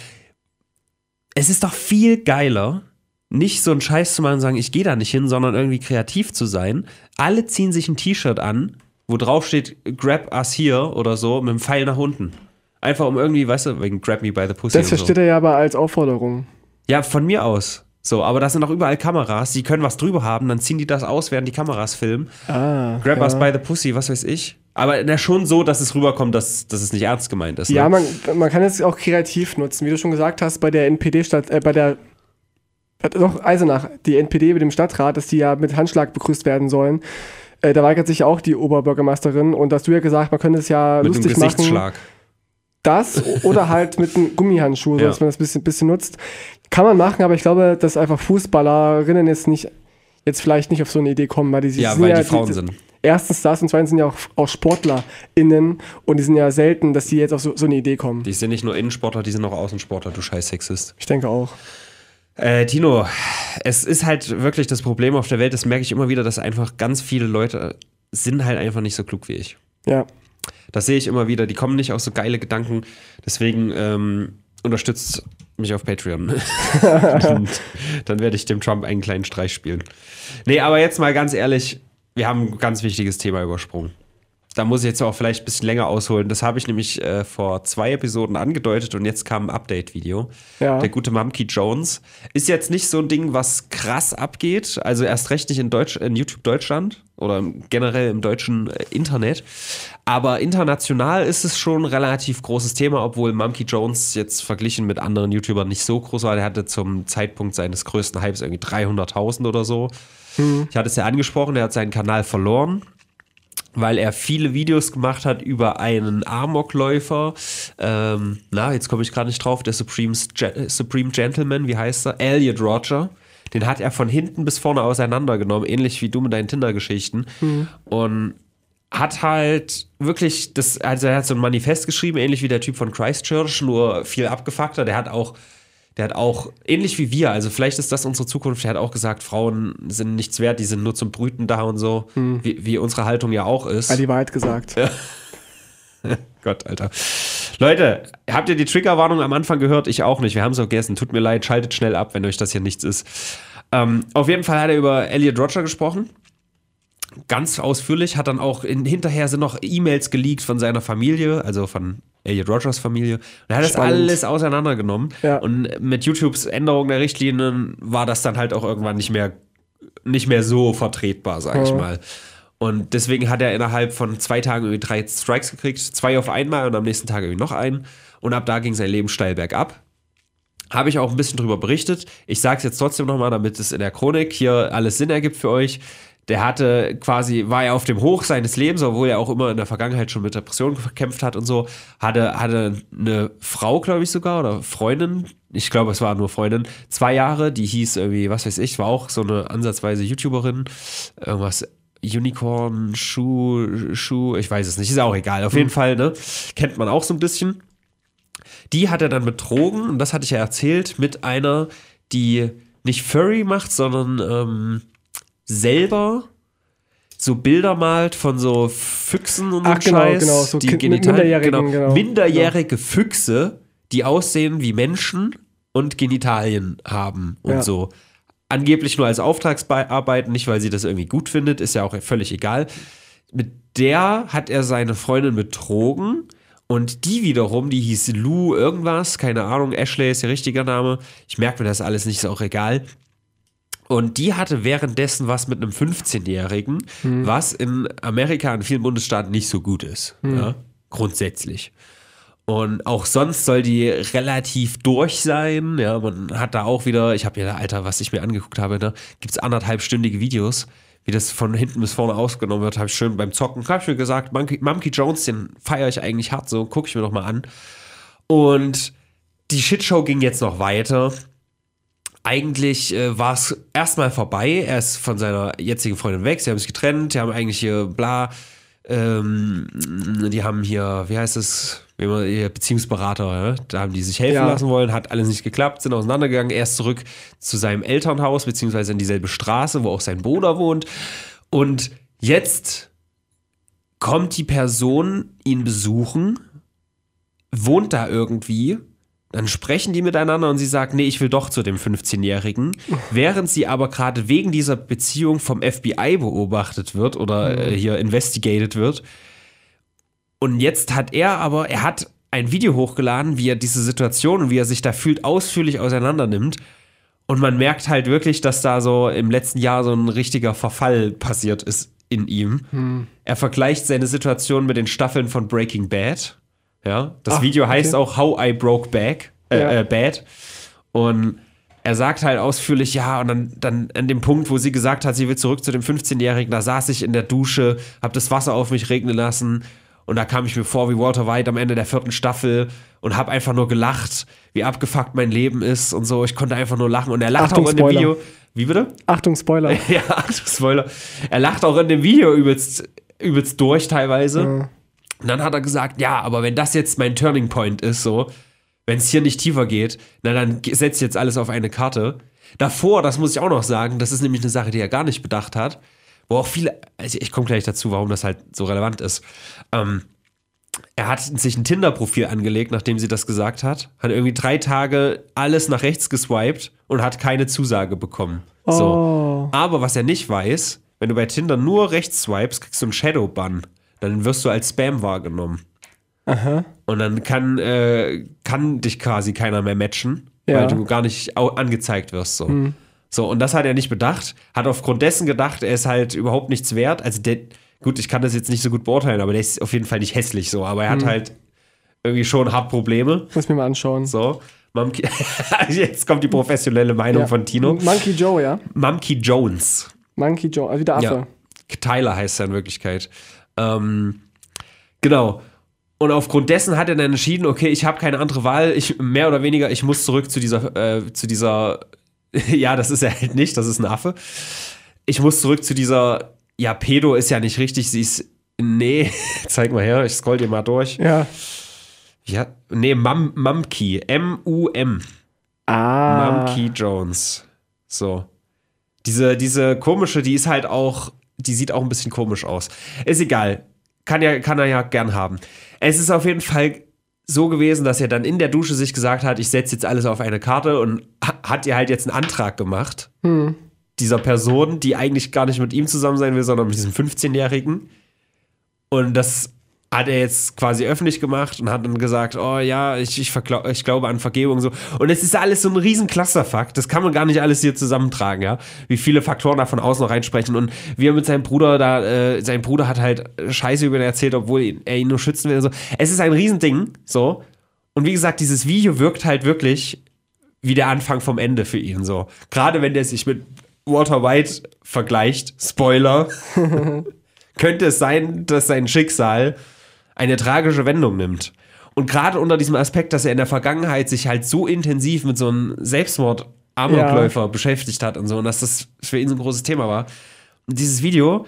Speaker 1: Es ist doch viel geiler, nicht so einen Scheiß zu machen und sagen, ich gehe da nicht hin, sondern irgendwie kreativ zu sein. Alle ziehen sich ein T-Shirt an, wo drauf steht, grab us here oder so, mit dem Pfeil nach unten. Einfach um irgendwie, weißt du, wegen grab me by the pussy.
Speaker 2: Das
Speaker 1: und so.
Speaker 2: versteht er ja aber als Aufforderung.
Speaker 1: Ja, von mir aus. So, aber da sind auch überall Kameras, die können was drüber haben, dann ziehen die das aus, während die Kameras filmen.
Speaker 2: Ah.
Speaker 1: Grab
Speaker 2: ja.
Speaker 1: us by the pussy, was weiß ich. Aber na, schon so, dass es rüberkommt, dass, dass es nicht ernst gemeint ist. Ne?
Speaker 2: Ja, man, man kann es auch kreativ nutzen, wie du schon gesagt hast, bei der NPD statt, äh, bei der doch, Eisenach, die NPD mit dem Stadtrat, dass die ja mit Handschlag begrüßt werden sollen. Äh, da weigert sich auch die Oberbürgermeisterin und hast du ja gesagt, man könnte es ja
Speaker 1: mit einem
Speaker 2: lustig machen. Das oder halt mit einem Gummihandschuh,
Speaker 1: Ja.
Speaker 2: dass man das ein bisschen, bisschen nutzt. Kann man machen, aber ich glaube, dass einfach Fußballerinnen jetzt nicht, jetzt vielleicht nicht auf so eine Idee kommen, weil die
Speaker 1: Ja,
Speaker 2: sind
Speaker 1: weil die Frauen sind.
Speaker 2: Erstens das und zweitens sind ja auch, auch SportlerInnen und die sind ja selten, dass die jetzt auf so, so eine Idee kommen.
Speaker 1: Die sind nicht nur Innensportler, die sind auch Außensportler, du scheiß Sexist.
Speaker 2: Ich denke auch.
Speaker 1: Äh, Tino, es ist halt wirklich das Problem auf der Welt, das merke ich immer wieder, dass einfach ganz viele Leute sind halt einfach nicht so klug wie ich.
Speaker 2: Ja.
Speaker 1: Das sehe ich immer wieder, die kommen nicht auf so geile Gedanken. Deswegen ähm, unterstützt mich auf Patreon. Und dann werde ich dem Trump einen kleinen Streich spielen. Nee, aber jetzt mal ganz ehrlich, wir haben ein ganz wichtiges Thema übersprungen. Da muss ich jetzt auch vielleicht ein bisschen länger ausholen. Das habe ich nämlich äh, vor zwei Episoden angedeutet und jetzt kam ein Update-Video.
Speaker 2: Ja.
Speaker 1: Der gute Mumkey Jones ist jetzt nicht so ein Ding, was krass abgeht. Also erst recht nicht in, Deutsch, in YouTube Deutschland oder generell im deutschen äh, Internet. Aber international ist es schon ein relativ großes Thema, obwohl Mumkey Jones jetzt verglichen mit anderen YouTubern nicht so groß war. Der hatte zum Zeitpunkt seines größten Hypes irgendwie 300.000 oder so. Ich hatte es ja angesprochen, er hat seinen Kanal verloren weil er viele Videos gemacht hat über einen Amokläufer. Ähm, na, jetzt komme ich gerade nicht drauf. Der Supreme, Supreme Gentleman, wie heißt er? Elliot Roger. Den hat er von hinten bis vorne auseinandergenommen, ähnlich wie du mit deinen Tinder-Geschichten. Und hat halt wirklich das, also er hat so ein Manifest geschrieben, ähnlich wie der Typ von Christchurch, nur viel abgefuckter. Der hat auch, der hat auch, ähnlich wie wir, also vielleicht ist das unsere Zukunft, der hat auch gesagt, Frauen sind nichts wert, die sind nur zum Brüten da und so, wie, wie unsere Haltung ja auch ist.
Speaker 2: Hat die Wahrheit gesagt.
Speaker 1: Gott, Alter. Leute, habt ihr die Triggerwarnung am Anfang gehört? Ich auch nicht. Wir haben es vergessen. Tut mir leid, schaltet schnell ab, wenn euch das hier nichts ist. Ähm, auf jeden Fall hat er über Elliot Roger gesprochen. Ganz ausführlich. Hat dann auch in, hinterher sind noch E-Mails geleakt von seiner Familie, also von Elliot Rogers Familie. Und er hat das
Speaker 2: Spannend.
Speaker 1: alles auseinandergenommen.
Speaker 2: Ja.
Speaker 1: Und mit YouTubes Änderung der Richtlinien war das dann halt auch irgendwann nicht mehr, nicht mehr so vertretbar, sag ich
Speaker 2: Ja.
Speaker 1: mal. Und deswegen hat er innerhalb von zwei Tagen irgendwie drei Strikes gekriegt, zwei auf einmal und am nächsten Tag irgendwie noch einen. Und ab da ging sein Leben steil bergab. Habe ich auch ein bisschen drüber berichtet. Ich sage es jetzt trotzdem nochmal, damit es in der Chronik hier alles Sinn ergibt für euch. Der hatte quasi, war ja auf dem Hoch seines Lebens, obwohl er auch immer in der Vergangenheit schon mit Depressionen gekämpft hat und so, hatte, hatte eine Frau, glaube ich sogar, oder Freundin, ich glaube, es war nur Freundin, zwei Jahre, die hieß irgendwie, was weiß ich, war auch so eine ansatzweise YouTuberin, irgendwas Unicorn, Schuh, Schuh, ich weiß es nicht, ist auch egal. Auf jeden Fall, ne? Kennt man auch so ein bisschen. Die hat er dann betrogen, und das hatte ich ja erzählt, mit einer, die nicht Furry macht, sondern ähm, selber so Bilder malt von so Füchsen und
Speaker 2: Ach,
Speaker 1: so
Speaker 2: genau,
Speaker 1: Scheiß.
Speaker 2: genau, so
Speaker 1: die
Speaker 2: Kind-
Speaker 1: Genital-
Speaker 2: Minderjährigen,
Speaker 1: genau,
Speaker 2: genau.
Speaker 1: minderjährige Füchse, die aussehen wie Menschen und Genitalien haben und
Speaker 2: Ja.
Speaker 1: so. Angeblich nur als Auftragsarbeit, nicht weil sie das irgendwie gut findet, ist ja auch völlig egal. Mit der hat er seine Freundin betrogen und die wiederum, die hieß Lou irgendwas, keine Ahnung, Ashley ist ihr richtiger Name. Ich merke mir das alles nicht, ist auch egal. Und die hatte währenddessen was mit einem 15-Jährigen, was in Amerika in vielen Bundesstaaten nicht so gut ist. Ja, grundsätzlich. Und auch sonst soll die relativ durch sein. Ja, man hat da auch wieder, ich habe ja, Alter, was ich mir angeguckt habe, da gibt es anderthalbstündige Videos, wie das von hinten bis vorne ausgenommen wird. Habe ich schön beim Zocken, habe ich mir gesagt, Monkey, Monkey Jones, den feiere ich eigentlich hart, so gucke ich mir noch mal an. Und die Shitshow ging jetzt noch weiter. Eigentlich äh, war es erstmal vorbei. Er ist von seiner jetzigen Freundin weg. Sie haben sich getrennt. Die haben eigentlich hier bla. Ähm, die haben hier, wie heißt es? Beziehungsberater, ja? da haben die sich helfen
Speaker 2: Ja.
Speaker 1: lassen wollen, hat alles nicht geklappt, sind auseinandergegangen. Er ist zurück zu seinem Elternhaus, beziehungsweise in dieselbe Straße, wo auch sein Bruder wohnt. Und jetzt kommt die Person ihn besuchen, wohnt da irgendwie, dann sprechen die miteinander und sie sagt, nee, ich will doch zu dem 15-Jährigen, während sie aber gerade wegen dieser Beziehung vom FBI beobachtet wird oder äh, hier investigated wird. Und jetzt hat er aber, er hat ein Video hochgeladen, wie er diese Situation und wie er sich da fühlt, ausführlich auseinander nimmt. Und man merkt halt wirklich, dass da so im letzten Jahr so ein richtiger Verfall passiert ist in ihm. Er vergleicht seine Situation mit den Staffeln von Breaking Bad. Ja, das
Speaker 2: Ach,
Speaker 1: Video heißt
Speaker 2: okay.
Speaker 1: auch How I Broke Back, äh,
Speaker 2: Ja.
Speaker 1: äh, Bad. Und er sagt halt ausführlich, ja, und dann, dann an dem Punkt, wo sie gesagt hat, sie will zurück zu dem 15-Jährigen, da saß ich in der Dusche, hab das Wasser auf mich regnen lassen und da kam ich mir vor wie Walter White am Ende der vierten Staffel und hab einfach nur gelacht, wie abgefuckt mein Leben ist und so. Ich konnte einfach nur lachen und er lacht
Speaker 2: Achtung,
Speaker 1: auch in dem
Speaker 2: Spoiler.
Speaker 1: Video. Wie bitte?
Speaker 2: Achtung, Spoiler.
Speaker 1: Ja, Achtung, Spoiler. Er lacht auch in dem Video übelst, übelst durch teilweise. Und dann hat er gesagt, ja, aber wenn das jetzt mein Turning Point ist, so, wenn es hier nicht tiefer geht, na dann ge- setzt jetzt alles auf eine Karte. Davor, das muss ich auch noch sagen, das ist nämlich eine Sache, die er gar nicht bedacht hat, wo auch viele, also ich komme gleich dazu, warum das halt so relevant ist. Ähm, er hat sich ein Tinder-Profil angelegt, nachdem sie das gesagt hat, hat irgendwie drei Tage alles nach rechts geswiped und hat keine Zusage bekommen. So.
Speaker 2: Oh.
Speaker 1: Aber was er nicht weiß, wenn du bei Tinder nur rechts swipes, kriegst du einen Shadow-Ban. Dann wirst du als Spam wahrgenommen. Und dann kann, äh, kann dich quasi keiner mehr matchen,
Speaker 2: Ja.
Speaker 1: weil du gar nicht angezeigt wirst. So. so, und das hat er nicht bedacht, hat aufgrund dessen gedacht, er ist halt überhaupt nichts wert. Also der, gut, ich kann das jetzt nicht so gut beurteilen, aber der ist auf jeden Fall nicht hässlich so, aber er hat halt irgendwie schon hart Probleme.
Speaker 2: Muss mir mal anschauen.
Speaker 1: So. Mumkey, jetzt kommt die professionelle Meinung
Speaker 2: Ja.
Speaker 1: von Tino.
Speaker 2: Monkey Joe, ja?
Speaker 1: Mumkey Jones.
Speaker 2: Monkey Joe, also wie der Affe.
Speaker 1: Ja. Tyler heißt er in Wirklichkeit. Ähm, genau. Und aufgrund dessen hat er dann entschieden, okay, ich habe keine andere Wahl, ich mehr oder weniger, ich muss zurück zu dieser, äh, zu dieser, ja, das ist er halt nicht, das ist ein Affe. Ich muss zurück zu dieser, ja, Pedo ist ja nicht richtig, sie ist, nee, zeig mal her, ich scroll dir mal durch.
Speaker 2: Ja.
Speaker 1: Ja, nee, Mum, Mumkey, M-U-M.
Speaker 2: Ah.
Speaker 1: Mumkey Jones. So. Diese, diese komische, die ist halt auch, die sieht auch ein bisschen komisch aus. Ist egal. Kann, ja, kann er ja gern haben. Es ist auf jeden Fall so gewesen, dass er dann in der Dusche sich gesagt hat, ich setze jetzt alles auf eine Karte und ha- hat ihr halt jetzt einen Antrag gemacht. Dieser Person, die eigentlich gar nicht mit ihm zusammen sein will, sondern mit diesem 15-Jährigen. Und das hat er jetzt quasi öffentlich gemacht und hat dann gesagt, oh ja, ich, ich, ich glaube an Vergebung so. Und es ist alles so ein riesen Clusterfuck. Das kann man gar nicht alles hier zusammentragen, ja. Wie viele Faktoren da von außen noch reinsprechen. Und wie er mit seinem Bruder da, äh, sein Bruder hat halt Scheiße über ihn erzählt, obwohl er ihn nur schützen will. So. Es ist ein Riesending, so. Und wie gesagt, dieses Video wirkt halt wirklich wie der Anfang vom Ende für ihn, so. Gerade wenn der sich mit Walter White vergleicht, Spoiler, könnte es sein, dass sein Schicksal eine tragische Wendung nimmt. Und gerade unter diesem Aspekt, dass er in der Vergangenheit sich halt so intensiv mit so einem Selbstmord-Amokläufer beschäftigt hat und so, und dass das für ihn so ein großes Thema war. Und dieses Video,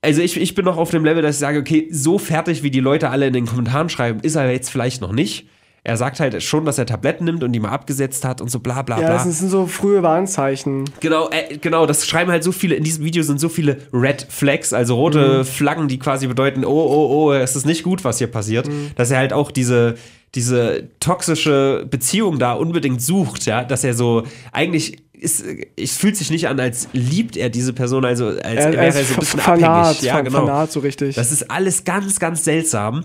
Speaker 1: also ich, ich bin noch auf dem Level, dass ich sage, okay, so fertig, wie die Leute alle in den Kommentaren schreiben, ist er jetzt vielleicht noch nicht. Er sagt halt schon, dass er Tabletten nimmt und die mal abgesetzt hat und so bla bla
Speaker 2: Ja,
Speaker 1: bla.
Speaker 2: das sind so frühe Warnzeichen.
Speaker 1: Genau, äh, genau, das schreiben halt so viele, in diesem Video sind so viele Red Flags, also rote
Speaker 2: Mhm.
Speaker 1: Flaggen, die quasi bedeuten, oh, oh, oh, es ist nicht gut, was hier passiert.
Speaker 2: Mhm.
Speaker 1: Dass er halt auch diese, diese toxische Beziehung da unbedingt sucht, ja, dass er so, eigentlich ist, es fühlt sich nicht an, als liebt er diese Person, also als
Speaker 2: Er,
Speaker 1: wäre
Speaker 2: er ist
Speaker 1: so ein bisschen
Speaker 2: fanat,
Speaker 1: abhängig. Ja, genau.
Speaker 2: fanat so richtig.
Speaker 1: Das ist alles ganz, ganz seltsam.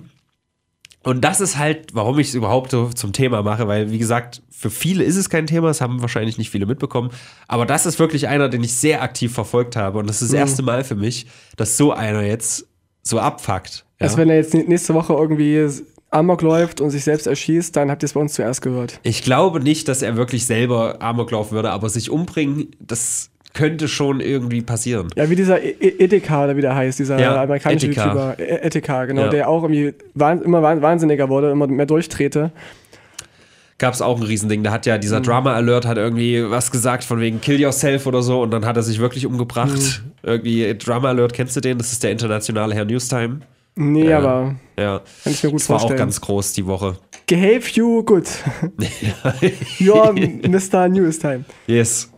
Speaker 1: Und das ist halt, warum ich es überhaupt so zum Thema mache, weil, wie gesagt, für viele ist es kein Thema, das haben wahrscheinlich nicht viele mitbekommen. Aber das ist wirklich einer, den ich sehr aktiv verfolgt habe. Und das ist das
Speaker 2: Mhm.
Speaker 1: erste Mal für mich, dass so einer jetzt so abfuckt. Ja?
Speaker 2: Also wenn er jetzt nächste Woche irgendwie Amok läuft und sich selbst erschießt, dann habt ihr es bei uns zuerst gehört.
Speaker 1: Ich glaube nicht, dass er wirklich selber Amok laufen würde, aber sich umbringen, das könnte schon irgendwie passieren.
Speaker 2: Ja, wie dieser E- E- Etika oder wie der heißt, dieser
Speaker 1: Ja,
Speaker 2: amerikanische
Speaker 1: Etika.
Speaker 2: YouTuber. E- Etika, genau,
Speaker 1: Ja.
Speaker 2: der auch irgendwie immer wahn- wahnsinniger wurde, immer mehr durchdrehte.
Speaker 1: gab es auch ein Riesending. Da hat ja
Speaker 2: Mhm.
Speaker 1: dieser Drama Alert hat irgendwie was gesagt von wegen Kill Yourself oder so und dann hat er sich wirklich umgebracht.
Speaker 2: Mhm.
Speaker 1: Irgendwie Drama Alert, kennst du den? Das ist der internationale Herr Newstime.
Speaker 2: Nee,
Speaker 1: Ja.
Speaker 2: aber
Speaker 1: Ja,
Speaker 2: kann ich mir gut
Speaker 1: das war auch
Speaker 2: vorstellen.
Speaker 1: ganz groß die Woche.
Speaker 2: Behave you good. Your Mr. Newstime.
Speaker 1: Yes.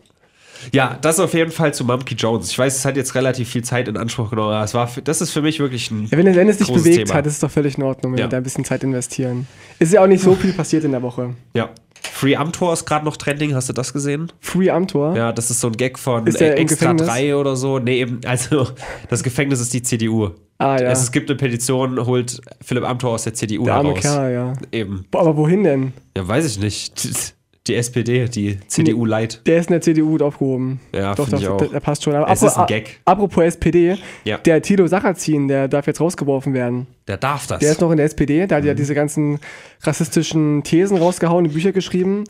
Speaker 1: Ja, das auf jeden Fall zu Mumky Jones. Ich weiß, es hat jetzt relativ viel Zeit in Anspruch genommen, aber es war, für- das ist für mich wirklich ein.
Speaker 2: Ja, wenn, wenn es dich bewegt
Speaker 1: Thema.
Speaker 2: hat, ist es doch völlig in Ordnung, wenn
Speaker 1: Ja.
Speaker 2: wir da ein bisschen Zeit investieren. Ist ja auch nicht so viel passiert in der Woche.
Speaker 1: Ja. Free Amtor ist gerade noch trending, hast du das gesehen?
Speaker 2: Free Amtor.
Speaker 1: Ja, das ist so ein Gag von
Speaker 2: Ist
Speaker 1: äh, Extra
Speaker 2: Gefängnis?
Speaker 1: 3 oder so. Nee, eben, also das Gefängnis ist die CDU.
Speaker 2: Ah, ja.
Speaker 1: Es, es gibt eine Petition, holt Philipp Amthor aus der CDU
Speaker 2: der arme
Speaker 1: heraus.
Speaker 2: Kerl, ja.
Speaker 1: Eben.
Speaker 2: Boah, aber wohin denn?
Speaker 1: Ja, weiß ich nicht. Die SPD, die CDU Light.
Speaker 2: Der ist in der CDU gut aufgehoben.
Speaker 1: Ja,
Speaker 2: doch, doch,
Speaker 1: ich auch.
Speaker 2: Der, der passt schon. Aber
Speaker 1: Es ist ein Gag.
Speaker 2: Apropos SPD,
Speaker 1: Ja.
Speaker 2: der Tilo Sarrazin, der darf jetzt rausgeworfen werden.
Speaker 1: Der darf das.
Speaker 2: Der ist noch in der SPD, der hat
Speaker 1: Mhm.
Speaker 2: ja diese ganzen rassistischen Thesen rausgehauen, Bücher geschrieben.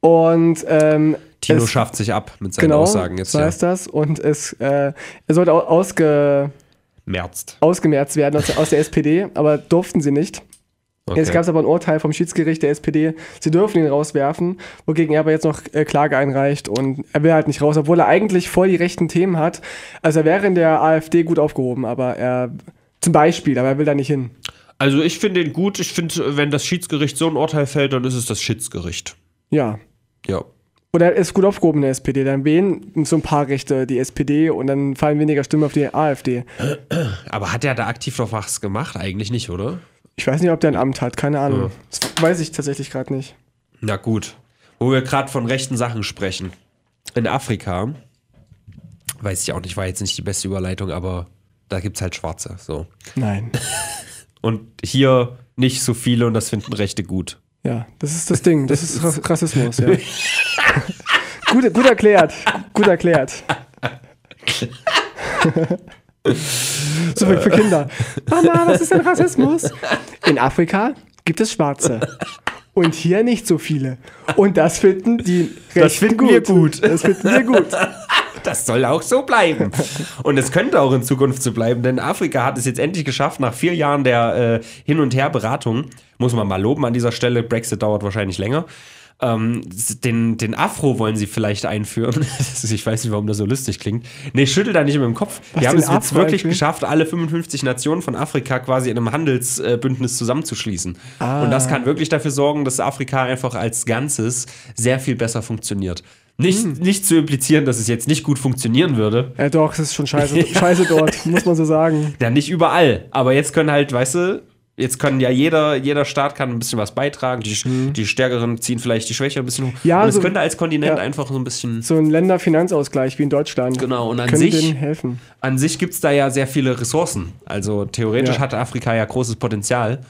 Speaker 2: Und ähm,
Speaker 1: Tino
Speaker 2: es-
Speaker 1: schafft sich ab mit seinen
Speaker 2: genau,
Speaker 1: Aussagen jetzt.
Speaker 2: so
Speaker 1: Ja.
Speaker 2: heißt das. Und es, äh, er sollte au- ausge,
Speaker 1: Merzt.
Speaker 2: ausgemerzt werden aus, aus der SPD, aber durften sie nicht.
Speaker 1: Okay.
Speaker 2: Jetzt gab es aber ein Urteil vom Schiedsgericht der SPD, sie dürfen ihn rauswerfen, wogegen er aber jetzt noch äh, Klage einreicht und er will halt nicht raus, obwohl er eigentlich voll die rechten Themen hat. Also er wäre in der AfD gut aufgehoben, aber er, zum Beispiel, aber er will da nicht hin.
Speaker 1: Also ich finde ihn gut. Ich finde, wenn das Schiedsgericht so ein Urteil fällt, dann ist es das Schiedsgericht.
Speaker 2: Ja.
Speaker 1: Ja.
Speaker 2: Oder er ist gut aufgehoben in der SPD, dann wählen so ein paar Rechte die SPD und dann fallen weniger Stimmen auf die AfD.
Speaker 1: Aber hat er da aktiv noch was gemacht? Eigentlich nicht, oder?
Speaker 2: Ich weiß nicht, ob der ein Amt hat, keine Ahnung. Das weiß ich tatsächlich gerade nicht.
Speaker 1: Na gut. Wo wir gerade von rechten Sachen sprechen. In Afrika, weiß ich auch nicht, war jetzt nicht die beste Überleitung, aber da gibt es halt Schwarze. So.
Speaker 2: Nein.
Speaker 1: Und hier nicht so viele und das finden Rechte gut.
Speaker 2: Ja, das ist das Ding. Das ist Rass- Rassismus, ja. gut, gut erklärt. Gut erklärt. so für, für Kinder. Mama, was ist denn Rassismus? In Afrika gibt es Schwarze. Und hier nicht so viele. Und das finden die
Speaker 1: Das finden wir gut.
Speaker 2: Das finden wir gut.
Speaker 1: Das soll auch so bleiben. Und es könnte auch in Zukunft so bleiben, denn Afrika hat es jetzt endlich geschafft, nach vier Jahren der äh, Hin- und Her-Beratung, muss man mal loben an dieser Stelle, Brexit dauert wahrscheinlich länger, ähm, den, den Afro wollen sie vielleicht einführen. Ich weiß nicht, warum das so lustig klingt. Nee, schüttel da nicht mit dem Kopf.
Speaker 2: Was,
Speaker 1: die haben es jetzt
Speaker 2: Afro
Speaker 1: wirklich
Speaker 2: einführen?
Speaker 1: geschafft, alle 55 Nationen von Afrika quasi in einem Handelsbündnis zusammenzuschließen.
Speaker 2: Ah.
Speaker 1: Und das kann wirklich dafür sorgen, dass Afrika einfach als Ganzes sehr viel besser funktioniert. Nicht,
Speaker 2: Hm.
Speaker 1: nicht zu implizieren, dass es jetzt nicht gut funktionieren würde.
Speaker 2: Ja, doch, es ist schon scheiße, scheiße dort, muss man so sagen.
Speaker 1: Ja, nicht überall. Aber jetzt können halt, weißt du, jetzt können ja jeder, jeder Staat kann ein bisschen was beitragen. Die, die Stärkeren ziehen vielleicht die Schwächeren ein bisschen hoch.
Speaker 2: Mhm. Ja,
Speaker 1: und es
Speaker 2: so-
Speaker 1: könnte als Kontinent
Speaker 2: ja.
Speaker 1: einfach so ein bisschen.
Speaker 2: So ein Länderfinanzausgleich wie in Deutschland.
Speaker 1: Genau, und an sich-. An sich gibt es da ja sehr viele Ressourcen. Also theoretisch
Speaker 2: Ja.
Speaker 1: hat Afrika ja großes Potenzial.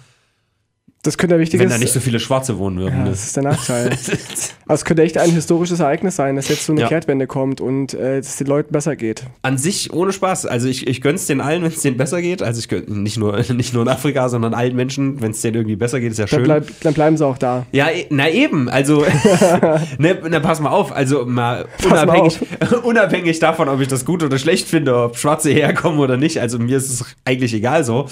Speaker 2: Das könnte ein
Speaker 1: Wenn
Speaker 2: wichtiges.
Speaker 1: da nicht so viele Schwarze wohnen würden.
Speaker 2: ja,
Speaker 1: ne?
Speaker 2: das ist der Nachteil. Aber es könnte echt ein historisches Ereignis sein, dass jetzt so eine
Speaker 1: Ja.
Speaker 2: Kehrtwende kommt und äh, es den Leuten besser geht.
Speaker 1: An sich ohne Spaß. Also ich, ich gönn's den allen, wenn es denen besser geht. Also ich gönn, nicht nur, nicht nur in Afrika, sondern allen Menschen, wenn es denen irgendwie besser geht, ist ja
Speaker 2: Dann,
Speaker 1: schön.
Speaker 2: bleib, dann bleiben sie auch da.
Speaker 1: Ja, e- na eben, also, ne, na, pass mal auf, also mal
Speaker 2: Pass mal
Speaker 1: unabhängig, unabhängig davon, ob ich das gut oder schlecht finde, ob Schwarze herkommen oder nicht, also mir ist es eigentlich egal so.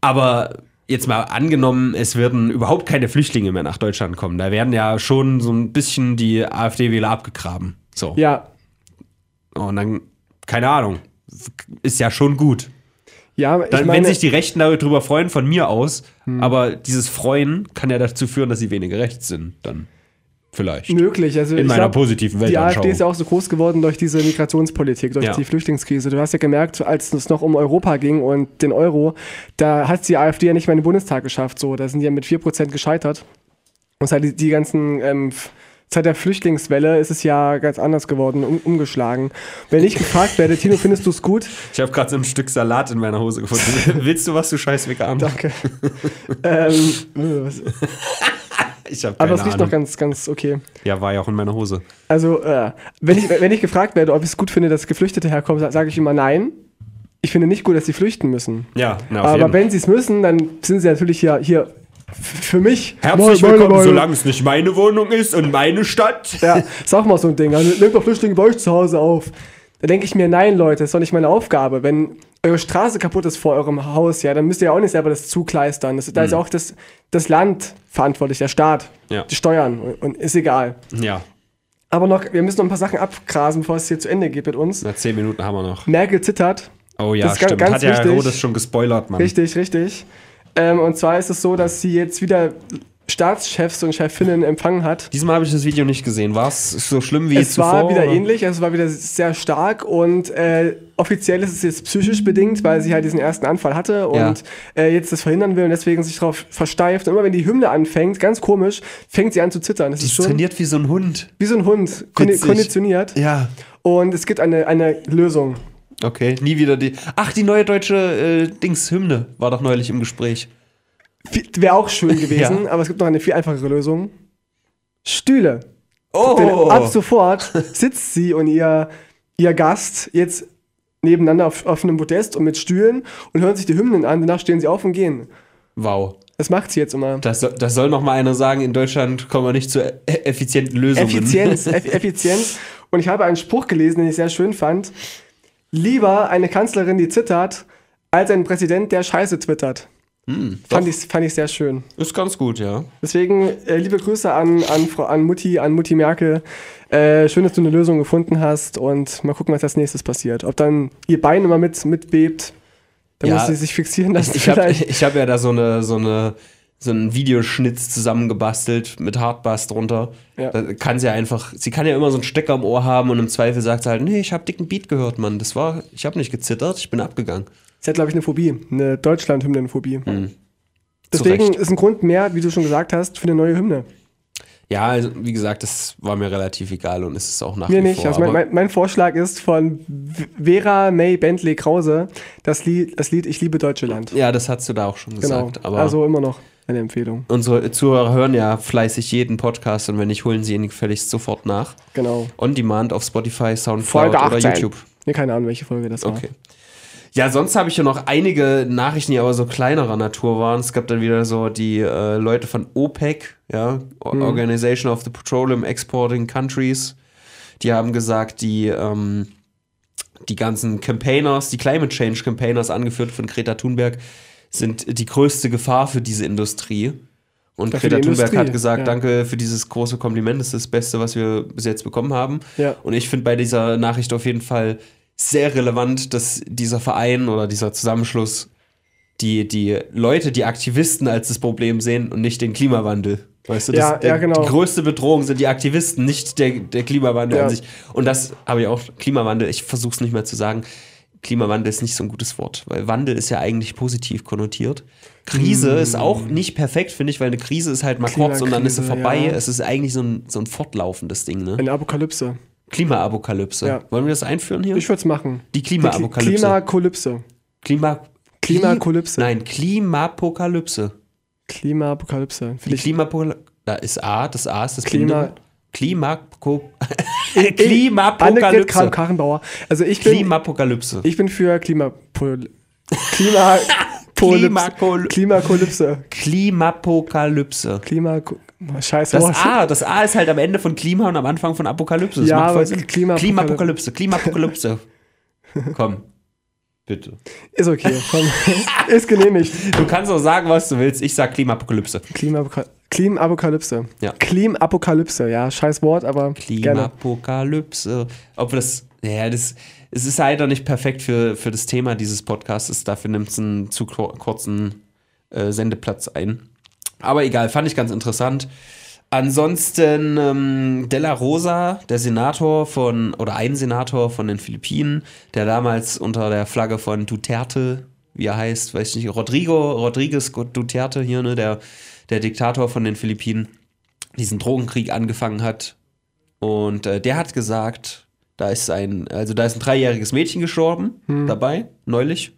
Speaker 1: Aber jetzt mal angenommen, es würden überhaupt keine Flüchtlinge mehr nach Deutschland kommen, da werden ja schon so ein bisschen die AfD-Wähler abgegraben. So.
Speaker 2: Ja,
Speaker 1: Und dann, keine Ahnung, ist ja schon gut.
Speaker 2: ja, ich
Speaker 1: Dann,
Speaker 2: meine, Hm.
Speaker 1: wenn sich die Rechten darüber freuen, von mir aus, aber dieses Freuen kann ja dazu führen, dass sie weniger rechts sind, dann vielleicht.
Speaker 2: möglich. Also
Speaker 1: In meiner
Speaker 2: glaub,
Speaker 1: positiven
Speaker 2: Die AfD ist ja auch so groß geworden durch diese Migrationspolitik, durch
Speaker 1: Ja.
Speaker 2: die Flüchtlingskrise. Du hast ja gemerkt, als es noch um Europa ging und den Euro, da hat die AfD ja nicht mehr in den Bundestag geschafft. So, da sind die ja mit 4% gescheitert. Und seit die, die ganzen, ähm, seit der Flüchtlingswelle ist es ja ganz anders geworden, um, umgeschlagen. Wenn ich gefragt werde, Tino, findest du es gut?
Speaker 1: Ich habe gerade so ein Stück Salat in meiner Hose gefunden. Willst du was, du scheiß Vegan?
Speaker 2: Danke. ähm, äh, was-
Speaker 1: Ich habe
Speaker 2: aber
Speaker 1: keine
Speaker 2: es riecht
Speaker 1: Ahnung.
Speaker 2: noch ganz, ganz okay.
Speaker 1: ja, war ja auch in meiner Hose.
Speaker 2: Also, äh, wenn, ich, wenn ich gefragt werde, ob ich es gut finde, dass Geflüchtete herkommen, sa- sage ich immer nein. Ich finde nicht gut, dass sie flüchten müssen.
Speaker 1: Ja, na, auf
Speaker 2: Aber
Speaker 1: jeden.
Speaker 2: wenn sie es müssen, dann sind sie natürlich hier, hier für mich.
Speaker 1: Herzlich
Speaker 2: Meine-
Speaker 1: willkommen, solange es nicht meine Wohnung ist und meine Stadt.
Speaker 2: Ja, ist auch mal so ein Ding. Also, nehmt doch Flüchtlinge bei euch zu Hause auf. Da denke ich mir, nein, Leute, das ist doch nicht meine Aufgabe. Wenn eure Straße kaputt ist vor eurem Haus, ja, dann müsst ihr ja auch nicht selber das zukleistern. Das, da ist auch das, das Land verantwortlich, der Staat,
Speaker 1: Mhm. Ja.
Speaker 2: die Steuern und, und ist egal.
Speaker 1: Ja,
Speaker 2: Aber noch, wir müssen noch ein paar Sachen abgrasen, bevor es hier zu Ende geht mit uns.
Speaker 1: na, zehn Minuten haben wir noch.
Speaker 2: Merkel zittert.
Speaker 1: Oh ja,
Speaker 2: Das
Speaker 1: stimmt.
Speaker 2: ganz
Speaker 1: Hat ja
Speaker 2: wichtig.
Speaker 1: Rodes schon gespoilert, Mann.
Speaker 2: Richtig, richtig. Ähm, und zwar ist es so, dass sie jetzt wieder Staatschefs und Chefinnen empfangen hat.
Speaker 1: Diesmal habe ich das Video nicht gesehen. War es so schlimm wie
Speaker 2: Es
Speaker 1: zuvor?
Speaker 2: war wieder
Speaker 1: oder?
Speaker 2: ähnlich, es war wieder sehr stark und äh, offiziell ist es jetzt psychisch bedingt, weil sie halt diesen ersten Anfall hatte und
Speaker 1: Ja.
Speaker 2: äh, jetzt das verhindern will und deswegen sich darauf versteift. Und immer wenn die Hymne anfängt, ganz komisch, fängt sie an zu zittern. Das
Speaker 1: Die
Speaker 2: ist schon
Speaker 1: trainiert wie so ein Hund.
Speaker 2: wie so ein Hund,
Speaker 1: Witzig.
Speaker 2: konditioniert.
Speaker 1: Ja.
Speaker 2: Und es gibt eine, eine Lösung.
Speaker 1: Okay, nie wieder die. Ach, die neue deutsche äh, Dings-Hymne war doch neulich im Gespräch.
Speaker 2: Wäre auch schön gewesen,
Speaker 1: Ja.
Speaker 2: aber es gibt noch eine viel einfachere Lösung. Stühle.
Speaker 1: Oh!
Speaker 2: Denn ab sofort sitzt sie und ihr, ihr Gast jetzt nebeneinander auf, auf einem Podest und mit Stühlen und hören sich die Hymnen an. Danach stehen sie auf und gehen.
Speaker 1: wow.
Speaker 2: Das macht sie jetzt immer.
Speaker 1: Das, soll- das soll noch mal einer sagen, in Deutschland kommen wir nicht zu e- effizienten Lösungen.
Speaker 2: Effizienz, Eff Effizienz. Und ich habe einen Spruch gelesen, den ich sehr schön fand. Lieber eine Kanzlerin, die zittert, als ein Präsident, der Scheiße twittert.
Speaker 1: Hm,
Speaker 2: Fand ich, fand ich sehr schön.
Speaker 1: Ist ganz gut, ja.
Speaker 2: Deswegen äh, liebe Grüße an, an, Frau, an Mutti, an Mutti Merkel. Äh, schön, dass du eine Lösung gefunden hast und mal gucken, was als nächstes passiert. Ob dann ihr Bein immer mit, mitbebt, dann
Speaker 1: Ja,
Speaker 2: muss sie sich fixieren lassen.
Speaker 1: Ich habe hab ja da so eine, so eine so einen Videoschnitz zusammengebastelt mit Hardbass drunter.
Speaker 2: Ja.
Speaker 1: Da kann sie ja einfach, sie kann ja immer so einen Stecker im Ohr haben und im Zweifel sagt sie halt, nee, ich habe dicken Beat gehört, Mann. Das war, ich habe nicht gezittert, ich bin abgegangen.
Speaker 2: Sie hat, glaube ich, eine Phobie, eine Deutschland-Hymnenphobie.
Speaker 1: Hm.
Speaker 2: Deswegen ist ein Grund mehr, wie du schon gesagt hast, für eine neue Hymne.
Speaker 1: Ja, also, wie gesagt, das war mir relativ egal und ist es auch nach
Speaker 2: Mir
Speaker 1: wie
Speaker 2: nicht.
Speaker 1: vor.
Speaker 2: Also mein, mein, mein Vorschlag ist von Vera May Bentley Krause das Lied, das Lied Ich liebe Deutsche Land.
Speaker 1: ja, das hast du da auch schon
Speaker 2: Genau.
Speaker 1: gesagt. Aber
Speaker 2: also immer noch eine Empfehlung.
Speaker 1: unsere Zuhörer hören ja fleißig jeden Podcast und wenn nicht, holen sie ihn gefälligst sofort nach.
Speaker 2: Genau.
Speaker 1: On Demand auf Spotify, Soundcloud oder
Speaker 2: 18.
Speaker 1: YouTube.
Speaker 2: Nee, keine Ahnung, welche Folge das war.
Speaker 1: Okay. Ja, sonst habe ich ja noch einige Nachrichten, die aber so kleinerer Natur waren. Es gab dann wieder so die äh, Leute von OPEC, ja,
Speaker 2: Mhm.
Speaker 1: Organization of the Petroleum Exporting Countries. Die haben gesagt, die, ähm, die ganzen Campaigners, die Climate Change Campaigners, angeführt von Greta Thunberg, sind die größte Gefahr für diese Industrie. Und
Speaker 2: für
Speaker 1: Greta Thunberg hat gesagt,
Speaker 2: ja.
Speaker 1: danke für dieses große Kompliment, das ist das Beste, was wir bis jetzt bekommen haben.
Speaker 2: Ja.
Speaker 1: Und ich finde bei dieser Nachricht auf jeden Fall sehr relevant, dass dieser Verein oder dieser Zusammenschluss die, die Leute, die Aktivisten als das Problem sehen und nicht den Klimawandel. Weißt du, das,
Speaker 2: Ja, ja, genau.
Speaker 1: Die größte Bedrohung sind die Aktivisten, nicht der, der Klimawandel
Speaker 2: Ja.
Speaker 1: an sich. Und das habe ich auch, Klimawandel, ich versuche es nicht mehr zu sagen. Klimawandel ist nicht so ein gutes Wort, weil Wandel ist ja eigentlich positiv konnotiert. Krise ist auch nicht perfekt, finde ich, weil eine Krise ist halt mal kurz und dann ist sie vorbei.
Speaker 2: ja.
Speaker 1: Es ist eigentlich so ein, so ein fortlaufendes Ding, ne?
Speaker 2: Eine Apokalypse.
Speaker 1: Klimaapokalypse.
Speaker 2: Ja.
Speaker 1: Wollen wir das einführen hier?
Speaker 2: Ich würde es machen.
Speaker 1: Die Klimaapokalypse.
Speaker 2: Klimakolypse.
Speaker 1: Klima
Speaker 2: Klimakolypse.
Speaker 1: Nein, Klimapokalypse.
Speaker 2: Klimaapokalypse.
Speaker 1: Die
Speaker 2: Vielleicht
Speaker 1: Klimapol da ist A, das A ist das
Speaker 2: Klima-
Speaker 1: Klima Klimako
Speaker 2: Annegret
Speaker 1: Klimapokalypse.
Speaker 2: Kram-Karrenbauer. Also ich bin,
Speaker 1: Klimapokalypse.
Speaker 2: ich bin für Klimapol Klima
Speaker 1: Klimakol-
Speaker 2: Klimakolypse.
Speaker 1: Klimapokalypse.
Speaker 2: Klima Scheiße.
Speaker 1: Das
Speaker 2: Wort.
Speaker 1: A, das A ist halt am Ende von Klima und am Anfang von Apokalypse. Das
Speaker 2: Ja,
Speaker 1: macht
Speaker 2: Klimapokalypse.
Speaker 1: Klimapokalypse. Komm. Bitte.
Speaker 2: Ist okay. Komm. Ist genehmigt.
Speaker 1: Du kannst auch sagen, was du willst. Ich sag Klimapokalypse.
Speaker 2: Klimapoka Klimapokalypse.
Speaker 1: Ja.
Speaker 2: Klimapokalypse, ja, scheiß Wort, aber.
Speaker 1: Klimapokalypse. Ob das, ja, das, es ist leider nicht perfekt für, für das Thema dieses Podcasts. Dafür nimmt es einen zu kur- kurzen äh, Sendeplatz ein. Aber egal, fand ich ganz interessant. Ansonsten ähm, De La Rosa, der Senator von, oder ein Senator von den Philippinen, der damals unter der Flagge von Duterte, wie er heißt, weiß ich nicht, Rodrigo, Rodriguez Duterte hier, ne, der, der Diktator von den Philippinen, diesen Drogenkrieg angefangen hat. Und äh, der hat gesagt, da ist ein, also da ist ein dreijähriges Mädchen gestorben dabei, neulich.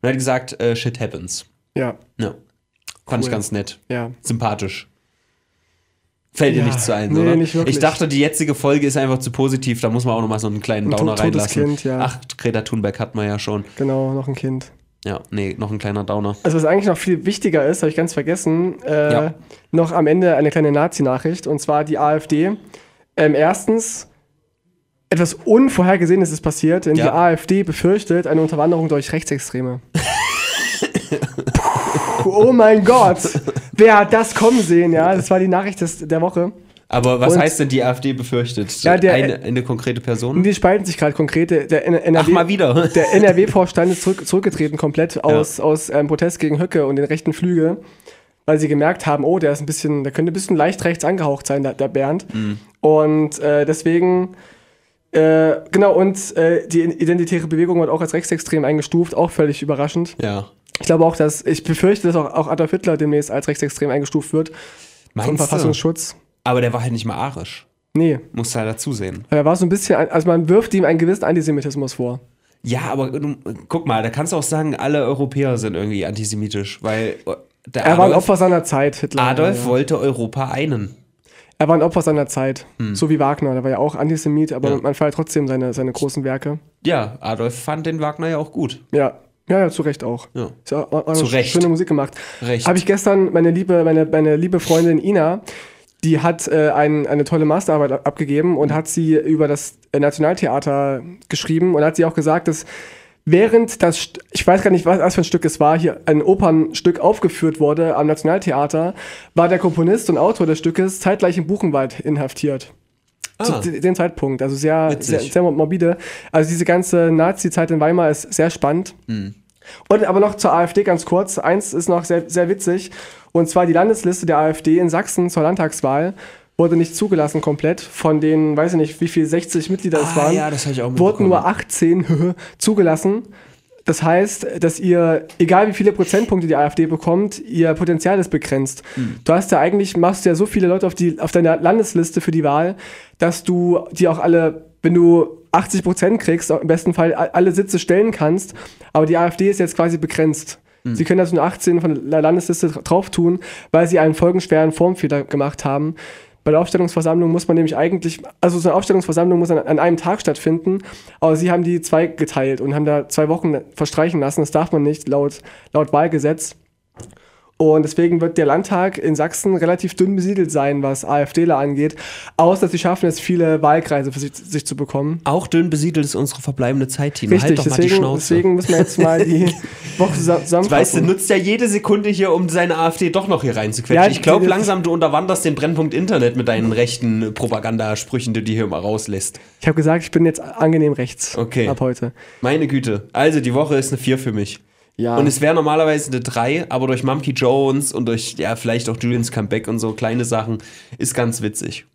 Speaker 1: Und er hat gesagt, äh, shit happens.
Speaker 2: Ja,
Speaker 1: Ja. Fand ich
Speaker 2: Cool.
Speaker 1: ganz nett.
Speaker 2: ja.
Speaker 1: Sympathisch. Fällt dir
Speaker 2: Ja,
Speaker 1: nichts zu ein,
Speaker 2: nee,
Speaker 1: oder?
Speaker 2: nicht wirklich.
Speaker 1: Ich dachte, die jetzige Folge ist einfach zu positiv, da muss man auch nochmal so einen kleinen
Speaker 2: Ein
Speaker 1: Downer
Speaker 2: to- totes
Speaker 1: reinlassen.
Speaker 2: Kind, ja.
Speaker 1: Ach, Greta Thunberg hat man ja schon.
Speaker 2: Genau, noch ein Kind.
Speaker 1: Ja, nee, noch ein kleiner Downer.
Speaker 2: Also was eigentlich noch viel wichtiger ist, habe ich ganz vergessen, äh,
Speaker 1: Ja.
Speaker 2: noch am Ende eine kleine Nazi-Nachricht, und zwar die AfD. Ähm, erstens, etwas Unvorhergesehenes ist passiert, denn
Speaker 1: Ja.
Speaker 2: die AfD befürchtet eine Unterwanderung durch Rechtsextreme. Oh mein Gott, wer hat das kommen sehen, ja? Das war die Nachricht des, der Woche.
Speaker 1: Aber was
Speaker 2: Und-
Speaker 1: heißt denn die AfD befürchtet?
Speaker 2: Ja, der-
Speaker 1: eine, eine konkrete Person?
Speaker 2: die spalten sich gerade konkret. Der, der N-
Speaker 1: Ach,
Speaker 2: NRW,
Speaker 1: mal wieder.
Speaker 2: Der NRW-Vorstand ist zurück, zurückgetreten komplett aus, aus ähm, Protest gegen Höcke und den rechten Flügel, weil sie gemerkt haben, oh, der ist ein bisschen, der könnte ein bisschen leicht rechts angehaucht sein, der, der Bernd.
Speaker 1: Mhm.
Speaker 2: Und äh, deswegen, äh, genau, und äh, die identitäre Bewegung wird auch als rechtsextrem eingestuft, auch völlig überraschend.
Speaker 1: Ja.
Speaker 2: Ich glaube auch, dass, ich befürchte, dass auch, auch Adolf Hitler demnächst als rechtsextrem eingestuft wird vom
Speaker 1: Meinst du?
Speaker 2: Verfassungsschutz.
Speaker 1: Aber der war halt nicht mal arisch.
Speaker 2: Nee,
Speaker 1: Muss da dazu sehen.
Speaker 2: er war so ein bisschen, also man wirft ihm einen gewissen Antisemitismus vor.
Speaker 1: Ja, aber du, guck mal, da kannst du auch sagen, alle Europäer sind irgendwie antisemitisch, weil äh, der
Speaker 2: Er war ein Opfer seiner Zeit, Hitler.
Speaker 1: Adolf
Speaker 2: ja.
Speaker 1: wollte Europa einen.
Speaker 2: Er war ein Opfer seiner Zeit. So wie Wagner. Der war ja auch Antisemit, aber
Speaker 1: Hm. Ja.
Speaker 2: man feiert trotzdem seine, seine großen Werke.
Speaker 1: Ja, Adolf fand den Wagner ja auch gut.
Speaker 2: Ja. Ja, ja, zu Recht auch.
Speaker 1: Ja.
Speaker 2: Ist auch, auch
Speaker 1: Zu Recht.
Speaker 2: schöne Musik gemacht.
Speaker 1: Recht.
Speaker 2: Habe ich gestern meine liebe, meine, meine liebe Freundin Ina, die hat äh, ein, eine tolle Masterarbeit ab- abgegeben und hat sie über das Nationaltheater geschrieben und hat sie auch gesagt, dass während das, ich weiß gar nicht, was, für ein Stück es war, hier ein Opernstück aufgeführt wurde am Nationaltheater, war der Komponist und Autor des Stückes zeitgleich im Buchenwald inhaftiert.
Speaker 1: Ah.
Speaker 2: Zu de- dem Zeitpunkt. Also sehr, sehr, sehr morbide. Also diese ganze Nazi-Zeit in Weimar ist sehr spannend.
Speaker 1: Hm.
Speaker 2: Und aber noch zur AfD ganz kurz. Eins ist noch sehr, sehr witzig. Und zwar die Landesliste der AfD in Sachsen zur Landtagswahl wurde nicht zugelassen komplett. Von den, weiß ich nicht, wie viel, 60 Mitglieder es
Speaker 1: Ah,
Speaker 2: waren,
Speaker 1: ja, das ich auch
Speaker 2: wurden nur 18 zugelassen. Das heißt, dass ihr, egal wie viele Prozentpunkte die AfD bekommt, ihr Potenzial ist begrenzt.
Speaker 1: Hm.
Speaker 2: Du hast ja eigentlich, machst du ja so viele Leute auf, die, auf deiner Landesliste für die Wahl, dass du die auch alle, wenn du 80 Prozent kriegst, im besten Fall alle Sitze stellen kannst. Aber die AfD ist jetzt quasi begrenzt.
Speaker 1: Hm.
Speaker 2: Sie können also nur 18 von der Landesliste dra- drauf tun, weil sie einen folgenschweren Formfehler gemacht haben. Bei der Aufstellungsversammlung muss man nämlich eigentlich, also so eine Aufstellungsversammlung muss an, an einem Tag stattfinden, aber sie haben die zwei geteilt und haben da zwei Wochen verstreichen lassen. Das darf man nicht laut, laut Wahlgesetz. Und deswegen wird der Landtag in Sachsen relativ dünn besiedelt sein, was AfDler angeht, außer dass sie schaffen es, viele Wahlkreise für sich, sich zu bekommen.
Speaker 1: Auch dünn besiedelt ist unsere verbleibende Zeit, Tino.
Speaker 2: Richtig,
Speaker 1: halt doch mal die
Speaker 2: deswegen,
Speaker 1: Schnauze.
Speaker 2: deswegen müssen wir jetzt mal die Woche zusa-
Speaker 1: Weißt du,
Speaker 2: zusammenfassen.
Speaker 1: nutzt ja jede Sekunde hier, um seine AfD doch noch hier reinzuquetschen.
Speaker 2: Ja,
Speaker 1: ich glaube langsam, du unterwanderst den Brennpunkt Internet mit deinen rechten Propagandasprüchen, die du hier immer rauslässt.
Speaker 2: Ich habe gesagt, ich bin jetzt angenehm rechts
Speaker 1: Okay.
Speaker 2: ab heute.
Speaker 1: Meine Güte. Also, die Woche ist eine 4 für mich.
Speaker 2: Ja.
Speaker 1: Und es wäre normalerweise eine 3, aber durch Mumky Jones und durch, ja, vielleicht auch Julians Comeback und so kleine Sachen ist ganz witzig.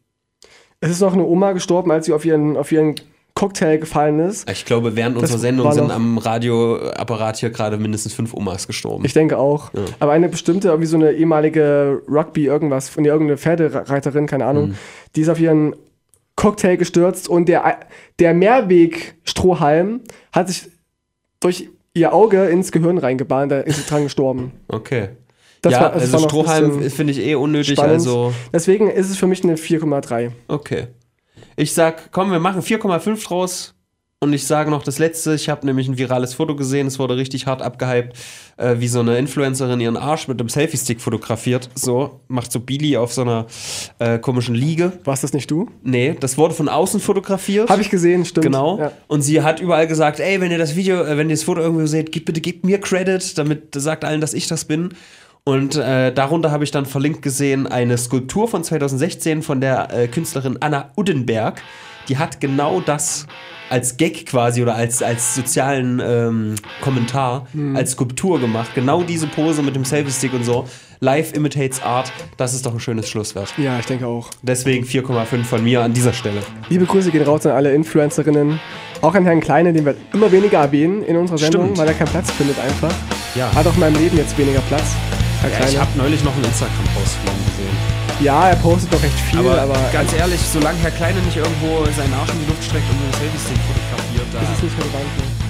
Speaker 2: Es ist noch eine Oma gestorben, als sie auf ihren, auf ihren Cocktail gefallen ist.
Speaker 1: Ich glaube, während
Speaker 2: Das
Speaker 1: unserer Sendung sind am Radioapparat hier gerade mindestens fünf Omas gestorben.
Speaker 2: Ich denke auch. Aber eine bestimmte, irgendwie so eine ehemalige Rugby irgendwas, von der irgendeine Pferdereiterin, keine Ahnung, die ist auf ihren Cocktail gestürzt und der, der Mehrwegstrohhalm hat sich durch ihr Auge ins Gehirn reingebahnt, da ist sie dran gestorben.
Speaker 1: Okay.
Speaker 2: Das
Speaker 1: ja,
Speaker 2: war-
Speaker 1: also Strohhalm finde ich eh unnötig,
Speaker 2: spannend.
Speaker 1: also
Speaker 2: Deswegen ist es für mich eine 4,3.
Speaker 1: okay. Ich sag, komm, wir machen 4,5 draus. Und ich sage noch das letzte, ich habe nämlich ein virales Foto gesehen, es wurde richtig hart abgehypt, äh, wie so eine Influencerin ihren Arsch mit einem Selfie-Stick fotografiert. So, macht so Billy auf so einer äh, komischen Liege.
Speaker 2: Warst das nicht du?
Speaker 1: Nee, das wurde von außen fotografiert.
Speaker 2: Habe ich gesehen, stimmt.
Speaker 1: Genau.
Speaker 2: Ja.
Speaker 1: Und sie hat überall gesagt, ey, wenn ihr das Video, äh, wenn ihr das Foto irgendwo seht, gib, bitte gebt mir Credit, damit sagt allen, dass ich das bin. Und äh, darunter habe ich dann verlinkt gesehen eine Skulptur von 2016 von der äh, Künstlerin Anna Uddenberg. Die hat genau das als Gag quasi oder als, als sozialen ähm, Kommentar,
Speaker 2: Hm.
Speaker 1: als Skulptur gemacht. Genau diese Pose mit dem Selfie-Stick und so. Life imitates Art. Das ist doch ein schönes Schlusswort.
Speaker 2: Ja, ich denke auch.
Speaker 1: Deswegen 4,5 von mir an dieser Stelle.
Speaker 2: Liebe Grüße gehen raus an alle Influencerinnen. Auch an Herrn Kleine, den wir immer weniger erwähnen in unserer Sendung,
Speaker 1: Stimmt.
Speaker 2: weil er keinen Platz findet einfach.
Speaker 1: Ja.
Speaker 2: Hat auch in meinem Leben jetzt weniger Platz. Herr
Speaker 1: Ja,
Speaker 2: Kleine.
Speaker 1: ich habe neulich noch einen Instagram-Post.
Speaker 2: Ja, er postet doch recht viel,
Speaker 1: Aber,
Speaker 2: aber,
Speaker 1: ganz ehrlich, solange Herr Kleine nicht irgendwo seinen Arsch in die Luft streckt und einen Selfie-Stick fotografiert, da
Speaker 2: das ist nicht relevant. Ne?